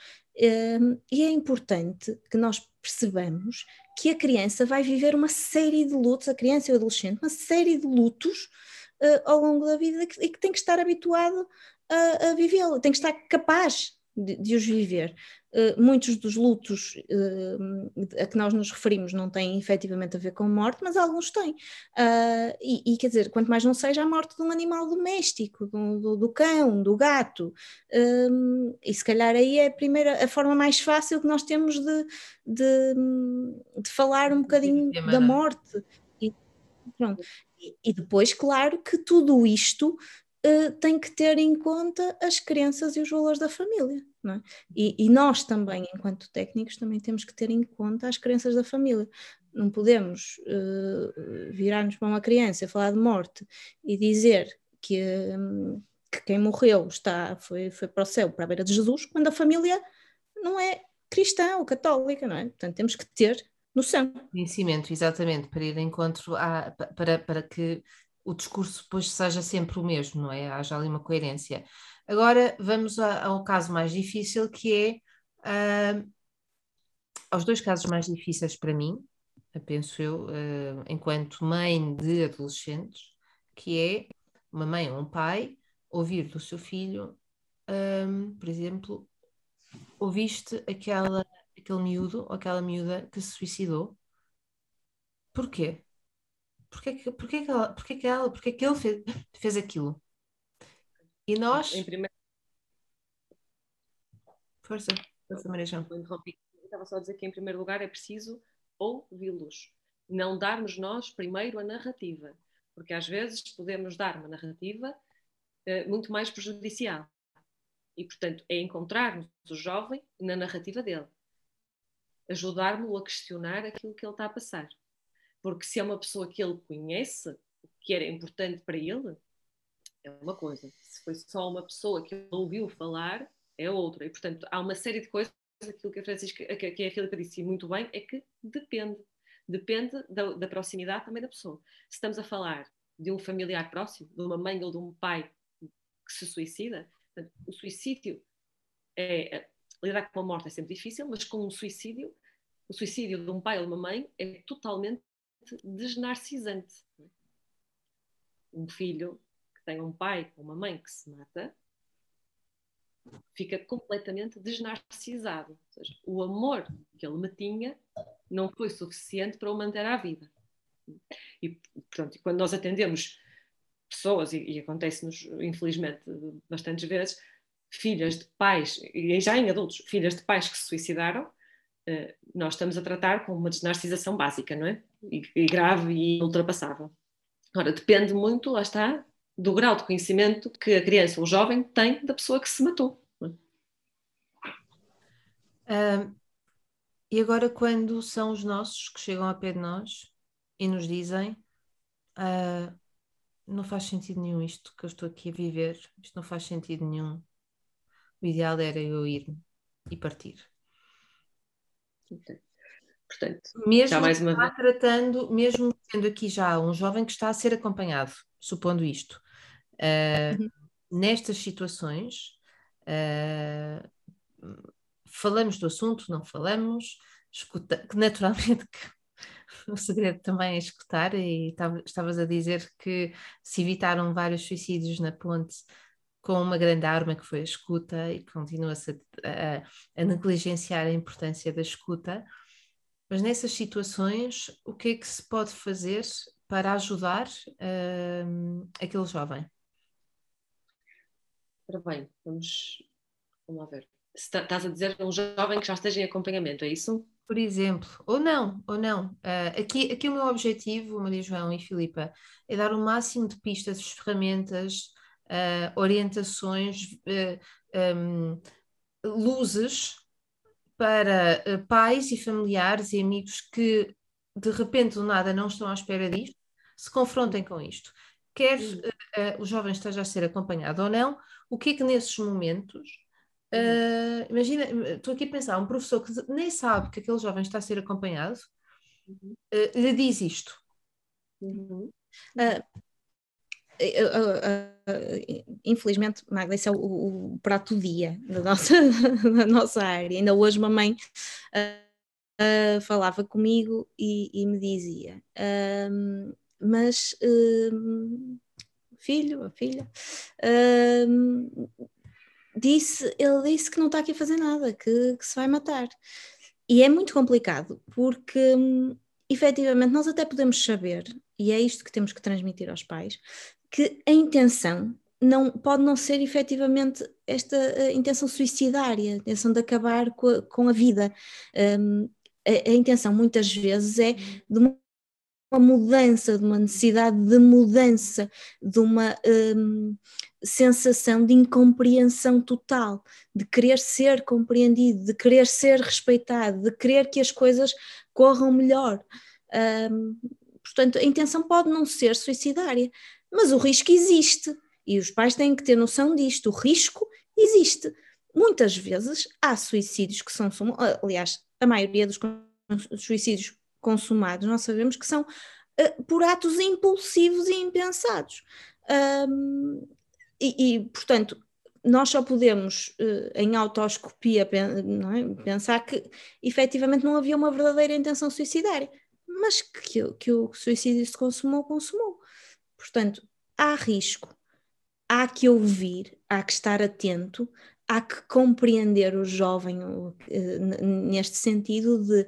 Um, e é importante que nós percebamos que a criança vai viver uma série de lutos, a criança e o adolescente, uma série de lutos uh, ao longo da vida e que, e que, tem que estar habituado a, a vivê-lo, tem que estar capaz de, de os viver. Uh, muitos dos lutos uh, a que nós nos referimos não têm efetivamente a ver com morte, mas alguns têm. Uh, e, e, quer dizer, quanto mais não seja a morte de um animal doméstico, do, do, do cão, do gato, e se calhar aí é a primeira, a forma mais fácil que nós temos de, de, de falar um bocadinho da morte. E, pronto. E, e depois, claro, que tudo isto uh, tem que ter em conta as crenças e os valores da família. É? E, e, nós também, enquanto técnicos, também temos que ter em conta as crenças da família. Não podemos uh, virar-nos para uma criança, falar de morte e dizer que, um, que quem morreu está, foi, foi para o céu, para a beira de Jesus, quando a família não é cristã ou católica, não é? Portanto, temos que ter noção. Conhecimento, exatamente, para ir encontro para, para que o discurso depois seja sempre o mesmo, não é? Haja ali uma coerência. Agora vamos ao caso mais difícil, que é uh, aos dois casos mais difíceis para mim, penso eu, uh, enquanto mãe de adolescentes, que é uma mãe ou um pai ouvir do seu filho, um, por exemplo, ouviste aquela, aquele miúdo ou aquela miúda que se suicidou? Porquê? Porquê que, porquê que ela, porquê que ela, porquê que ele fez, fez aquilo? E nós. Em primeiro... Força, força, Maria João. Estava só a dizer que, em primeiro lugar, é preciso ouvi-los. Não darmos nós primeiro a narrativa. Porque às vezes podemos dar uma narrativa uh, muito mais prejudicial. E, portanto, é encontrarmos o jovem na narrativa dele. Ajudar-no a questionar aquilo que ele está a passar. Porque se é uma pessoa que ele conhece, que era importante para ele, é uma coisa. Se foi só uma pessoa que ele ouviu falar, é outra. E, portanto, há uma série de coisas, aquilo que a Francisca, que a Filipe disse muito bem, é que depende. Depende da, da proximidade também da pessoa. Se estamos a falar de um familiar próximo, de uma mãe ou de um pai que se suicida, portanto, o suicídio é, é, lidar com a morte é sempre difícil, mas com um suicídio, o suicídio de um pai ou de uma mãe é totalmente desnarcisante. Um filho que tem um pai ou uma mãe que se mata fica completamente desnarcisado. Ou seja, o amor que ele me tinha não foi suficiente para o manter à vida. E, portanto, quando nós atendemos pessoas, e, e acontece-nos, infelizmente, bastantes vezes, filhas de pais, e já em adultos, filhas de pais que se suicidaram, eh, nós estamos a tratar com uma desnarcisação básica, não é? E, e grave e ultrapassável. Ora, depende muito, lá está, do grau de conhecimento que a criança ou o jovem tem da pessoa que se matou. Uh, e agora, quando são os nossos que chegam a pé de nós e nos dizem uh, não faz sentido nenhum isto que eu estou aqui a viver, isto não faz sentido nenhum. O ideal era eu ir e partir. Portanto, mesmo mais uma vez. tratando, mesmo tendo aqui já um jovem que está a ser acompanhado, supondo isto, uh, uhum. nestas situações, uh, falamos do assunto, não falamos, escuta, que naturalmente que o segredo também é escutar, e estavas a dizer que se evitaram vários suicídios na ponte com uma grande arma que foi a escuta e continua-se a, a, a, negligenciar a importância da escuta. Mas nessas situações, o que é que se pode fazer para ajudar uh, aquele jovem? Ora bem, vamos, vamos ver. Estás a dizer um jovem que já esteja em acompanhamento, é isso? Por exemplo, ou não, ou não. Uh, aqui, aqui o meu objetivo, Maria João e Filipa, é dar o máximo de pistas, ferramentas, uh, orientações, ah, um, luzes para pais e familiares e amigos que de repente do nada não estão à espera disto, se confrontem com isto. Quer o jovem esteja a ser acompanhado ou não, o que é que nesses momentos Uh, imagina, estou aqui a pensar, um professor que nem sabe que aquele jovem está a ser acompanhado, uhum. uh, lhe diz isto. Uhum. Uh, infelizmente, Magda, esse é o, o, prato do dia da nossa, da nossa área. Ainda hoje, mamãe falava comigo e, e me dizia: Mas, filho, filha, disse, ele disse que não está aqui a fazer nada, que, que se vai matar. E é muito complicado, porque hum, efetivamente nós até podemos saber, e é isto que temos que transmitir aos pais, que a intenção não, pode não ser efetivamente esta a intenção suicidária, a intenção de acabar com a, com a vida. Um, a, a, intenção muitas vezes é de uma uma mudança, de uma necessidade de mudança, de uma um, sensação de incompreensão total, de querer ser compreendido, de querer ser respeitado, de querer que as coisas corram melhor. Um, portanto, a intenção pode não ser suicidária, mas o risco existe e os pais têm que ter noção disto. O risco existe. Muitas vezes há suicídios que são, aliás, a maioria dos suicídios consumados, nós sabemos que são uh, por atos impulsivos e impensados. Um, e, e, portanto, nós só podemos, uh, em autoscopia, é? pensar que efetivamente não havia uma verdadeira intenção suicidária, mas que, que o suicídio se consumou, consumou. Portanto, há risco, há que ouvir, há que estar atento, há que compreender o jovem uh, neste sentido de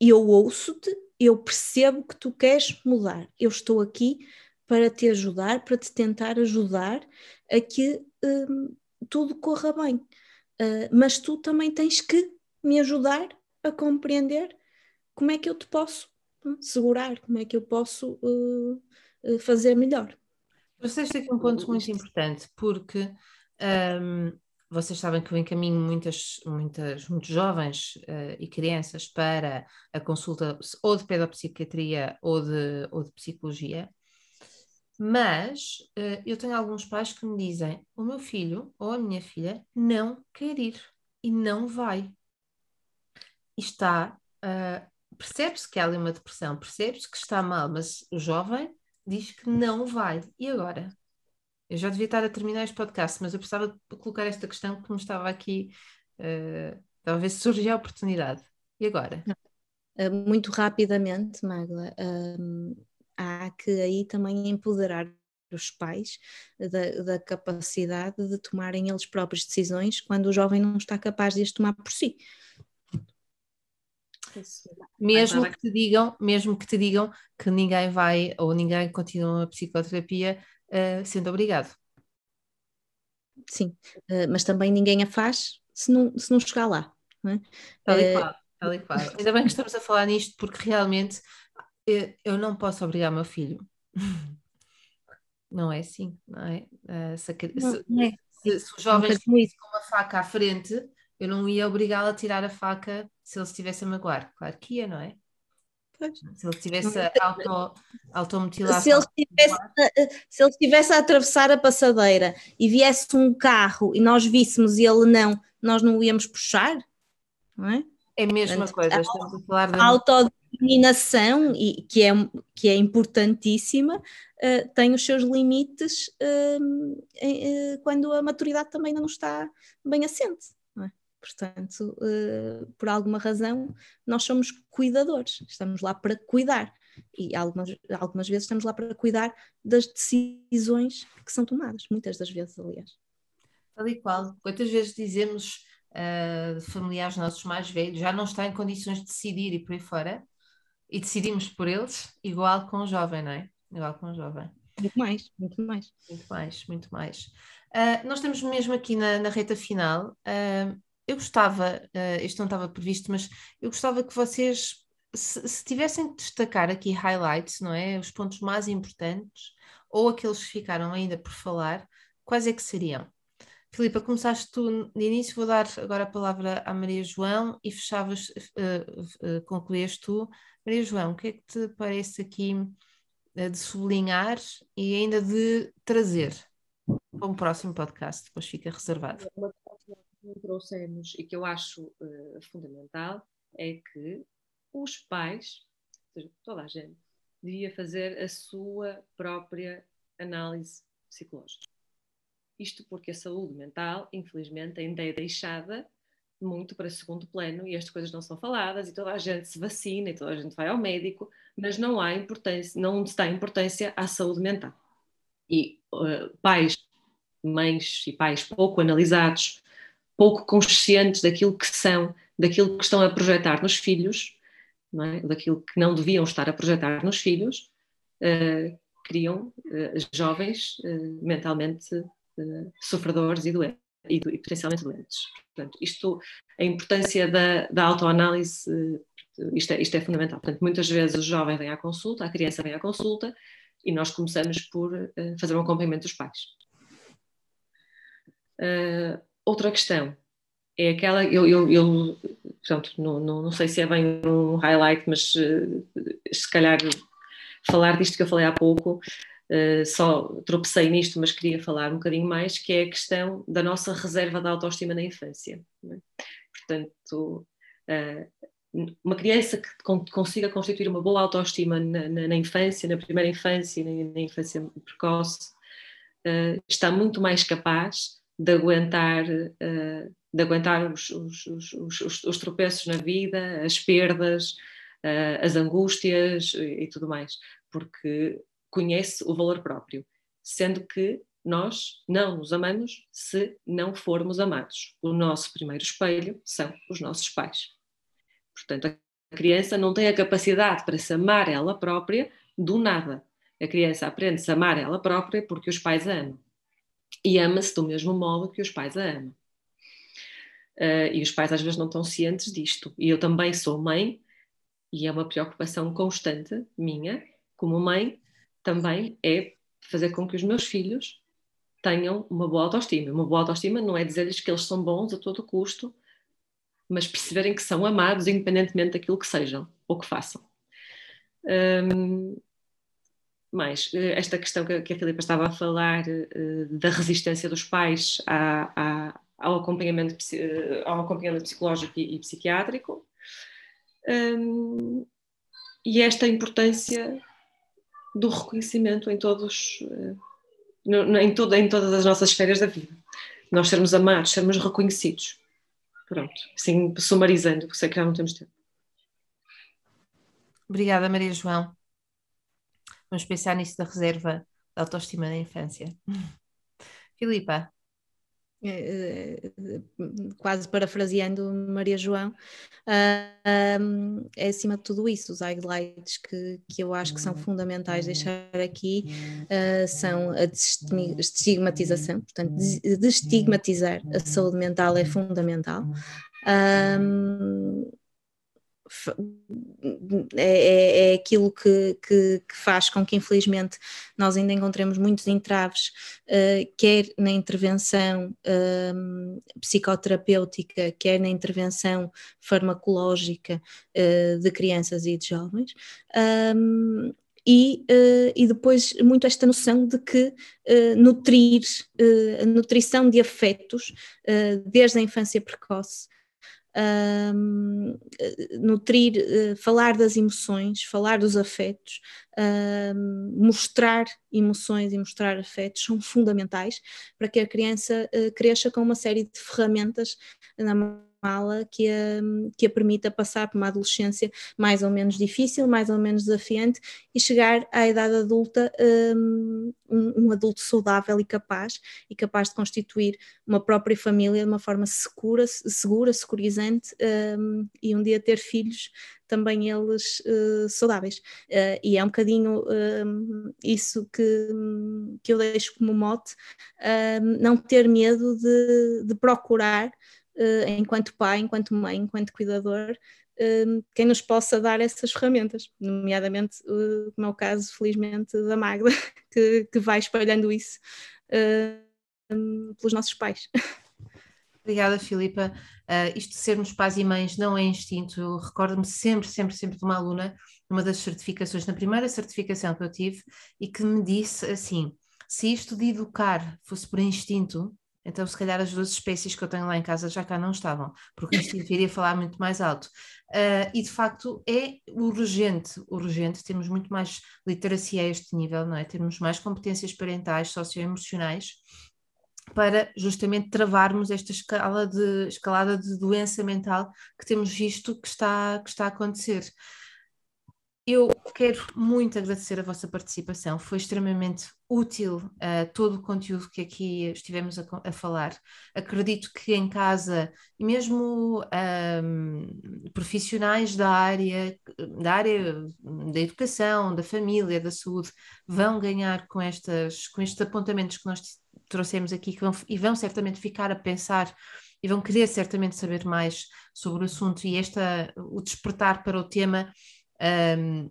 eu ouço-te, eu percebo que tu queres mudar, eu estou aqui para te ajudar, para te tentar ajudar a que hum, tudo corra bem. Uh, mas tu também tens que me ajudar a compreender como é que eu te posso hum, segurar, como é que eu posso uh, fazer melhor. Você aqui um ponto muito importante, porque um, vocês sabem que eu encaminho muitas, muitas, muitos jovens uh, e crianças para a consulta ou de pedopsiquiatria ou de, ou de psicologia, mas uh, eu tenho alguns pais que me dizem: o meu filho ou a minha filha não quer ir e não vai. E está, uh, percebe-se que há ali uma depressão, percebe-se que está mal, mas o jovem diz que não vai. E agora? Eu já devia estar a terminar este podcast, mas eu precisava colocar esta questão que me estava aqui, uh, a ver se surgia a oportunidade. E agora? Uh, muito rapidamente, Magla, uh, há que aí também empoderar os pais da, da, capacidade de tomarem eles próprias decisões quando o jovem não está capaz de as tomar por si. Mesmo que te digam, mesmo que te digam que ninguém vai ou ninguém continua a psicoterapia uh, sendo obrigado. Sim, uh, mas também ninguém a faz se não, se não chegar lá. Não é? Tal e qual, tal e qual. Ainda bem que estamos a falar nisto, porque realmente eu, não posso obrigar meu filho. Não é assim, não é? Uh, se, não, não é. Se, se, o jovem estivesse com uma faca à frente, eu não ia obrigá-lo a tirar a faca se ele estivesse a magoar. Claro que ia, não é? Se ele estivesse auto, automutilado. Se ele estivesse, se ele estivesse a atravessar a passadeira e viesse um carro e nós víssemos e ele não, nós não íamos puxar, não é? É a mesma Portanto, coisa, estamos a falar da. Auto, discriminação, e, que, é, que é importantíssima, uh, tem os seus limites uh, uh, quando a maturidade também não está bem assente. Portanto, por alguma razão, nós somos cuidadores, estamos lá para cuidar. E algumas, algumas vezes estamos lá para cuidar das decisões que são tomadas, muitas das vezes, aliás. Tal e qual. Quantas vezes dizemos uh, familiares nossos mais velhos já não estão em condições de decidir e por aí fora, e decidimos por eles, igual com o jovem, não é? Igual com o jovem. Muito mais, muito mais. Muito mais, muito mais. Uh, nós estamos mesmo aqui na, na reta final. Uh, eu gostava, uh, isto não estava previsto, mas eu gostava que vocês, se, se tivessem de destacar aqui highlights, não é? Os pontos mais importantes, ou aqueles que ficaram ainda por falar, quais é que seriam? Filipa, começaste tu no início, vou dar agora a palavra à Maria João e fechavas, uh, uh, concluías tu. Maria João, o que é que te parece aqui de sublinhar e ainda de trazer para um próximo podcast? Depois fica reservado. Uma que trouxemos e que eu acho fundamental é que os pais, seja, toda a gente, devia fazer a sua própria análise psicológica. Isto porque a saúde mental, infelizmente, ainda é deixada muito para segundo plano e estas coisas não são faladas e toda a gente se vacina e toda a gente vai ao médico, mas não há importância, não se dá importância à saúde mental. E uh, pais, mães e pais pouco analisados, pouco conscientes daquilo que são, daquilo que estão a projetar nos filhos, é? daquilo que não deviam estar a projetar nos filhos, uh, criam uh, jovens mentalmente sofredores e doentes. E, e, potencialmente doentes. Portanto, isto, a importância da, da autoanálise, isto é, isto é fundamental. Portanto, muitas vezes o jovem vem à consulta, a criança vem à consulta e nós começamos por uh, fazer um acompanhamento dos pais. Outra questão é aquela, eu, eu, eu portanto, não, não, não, sei se é bem um highlight, mas uh, se calhar falar disto que eu falei há pouco, Uh, só tropecei nisto, mas queria falar um bocadinho mais, que é a questão da nossa reserva de autoestima na infância. É? Portanto, uh, uma criança que consiga constituir uma boa autoestima na, na, na infância, na primeira infância, na, na infância precoce, está muito mais capaz de aguentar, de aguentar os, os, os, os, tropeços na vida, as perdas, as angústias e, e tudo mais, porque conhece o valor próprio, sendo que nós não nos amamos se não formos amados. O nosso primeiro espelho são os nossos pais. Portanto, a criança não tem a capacidade para se amar ela própria do nada. A criança aprende-se a amar ela própria porque os pais a amam. E ama-se do mesmo modo que os pais a amam. Uh, e os pais às vezes não estão cientes disto. E eu também sou mãe, e é uma preocupação constante minha, como mãe, também é fazer com que os meus filhos tenham uma boa autoestima. Uma boa autoestima não é dizer-lhes que eles são bons a todo custo, mas perceberem que são amados independentemente daquilo que sejam ou que façam. Um, mais, eh, esta questão que a Filipa estava a falar uh, da resistência dos pais à, à, ao, acompanhamento, uh, ao acompanhamento psicológico e, e psiquiátrico um, e esta importância do reconhecimento em todos, eh, em, toda, em todas as nossas esferas da vida. Nós sermos amados, sermos reconhecidos. Pronto, assim sumarizando, porque sei que já não temos tempo. Obrigada, Maria João. Vamos pensar nisso da reserva da autoestima da infância. Filipa, é, é, quase parafraseando Maria João, é acima de tudo isso, os highlights que, que eu acho que são fundamentais deixar aqui uh, são a desestigmatização, portanto, desestigmatizar a saúde mental é fundamental. Um, é, é, é aquilo que, que, que, faz com que, infelizmente, nós ainda encontremos muitos entraves, uh, quer na intervenção uh, psicoterapêutica, quer na intervenção farmacológica uh, de crianças e de jovens. Um, e, uh, e, depois muito esta noção de que uh, nutrir, uh, a nutrição de afetos desde a infância precoce um, nutrir, uh, falar das emoções, falar dos afetos, um, mostrar emoções e mostrar afetos são fundamentais para que a criança uh, cresça com uma série de ferramentas na mala que a, que a permita passar por uma adolescência mais ou menos difícil, mais ou menos desafiante e chegar à idade adulta um, um, adulto saudável e capaz e capaz de constituir uma própria família de uma forma segura, segura securizante um, e um dia ter filhos também eles uh, saudáveis. Uh, e é um bocadinho uh, isso que, que eu deixo como mote, não ter medo de, de procurar enquanto pai, enquanto mãe, enquanto cuidador, uh, quem nos possa dar essas ferramentas, nomeadamente, uh, como é o caso, felizmente, da Magda, que, que vai espalhando isso pelos nossos pais. Obrigada, Filipa. Uh, isto de sermos pais e mães não é instinto. Recordo-me sempre, sempre, sempre de uma aluna, numa das certificações, na primeira certificação que eu tive, e que me disse assim: se isto de educar fosse por instinto, então, se calhar as duas espécies que eu tenho lá em casa já cá não estavam, porque isto iria falar muito mais alto. Uh, e de facto é urgente, urgente, temos muito mais literacia a este nível, não é? Temos mais competências parentais, socioemocionais, para justamente travarmos esta escala de, escalada de doença mental que temos visto que está, que está a acontecer. Eu quero muito agradecer a vossa participação, foi extremamente útil uh, todo o conteúdo que aqui estivemos a, a, falar. Acredito que em casa, e mesmo um, profissionais da área, da área da educação, da família, da saúde, vão ganhar com, estas, com estes apontamentos que nós trouxemos aqui vão, e vão certamente ficar a pensar e vão querer certamente saber mais sobre o assunto e esta, o despertar para o tema um,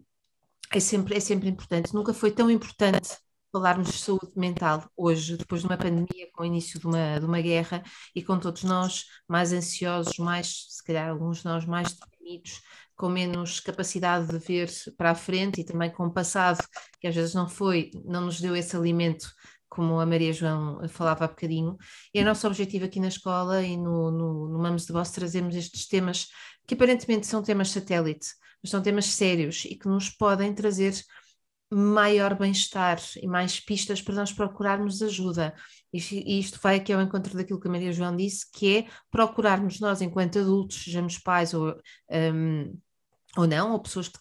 é, sempre, é sempre importante. Nunca foi tão importante falarmos de saúde mental hoje, depois de uma pandemia, com o início de uma, de uma guerra e com todos nós mais ansiosos, mais, se calhar alguns de nós mais deprimidos, com menos capacidade de ver para a frente e também com o passado, que às vezes não foi, não nos deu esse alimento como a Maria João falava há bocadinho, e é nosso objetivo aqui na escola e no, no, no Mamos de Voz trazemos estes temas que aparentemente são temas satélite, mas são temas sérios e que nos podem trazer maior bem-estar e mais pistas para nós procurarmos ajuda. E isto vai aqui ao encontro daquilo que a Maria João disse, que é procurarmos nós, enquanto adultos, sejamos pais ou, um, ou não, ou pessoas que,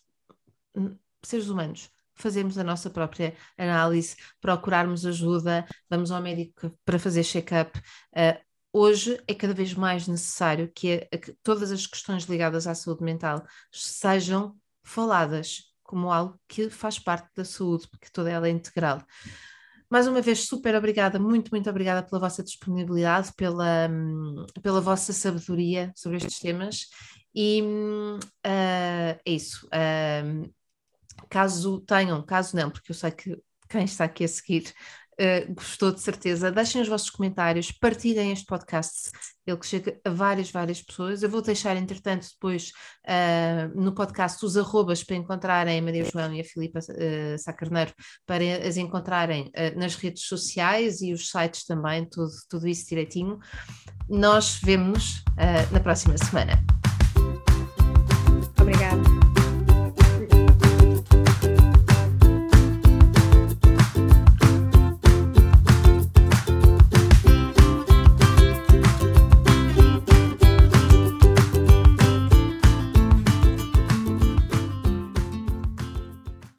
hum, seres humanos, fazermos a nossa própria análise, procurarmos ajuda, vamos ao médico para fazer check-up. Uh, hoje é cada vez mais necessário que, a, que todas as questões ligadas à saúde mental sejam faladas como algo que faz parte da saúde, porque toda ela é integral. Mais uma vez, super obrigada, muito, muito obrigada pela vossa disponibilidade, pela, pela vossa sabedoria sobre estes temas. E uh, é isso. Uh, caso tenham, caso não, porque eu sei que quem está aqui a seguir Uh, gostou de certeza, deixem os vossos comentários, partilhem este podcast, ele que chega a várias, várias pessoas. Eu vou deixar, entretanto, depois uh, no podcast os arrobas para encontrarem a Maria João e a Filipa uh, Sacarneiro, para as encontrarem nas redes sociais e os sites também, tudo, tudo isso direitinho. Nós vemos-nos na próxima semana.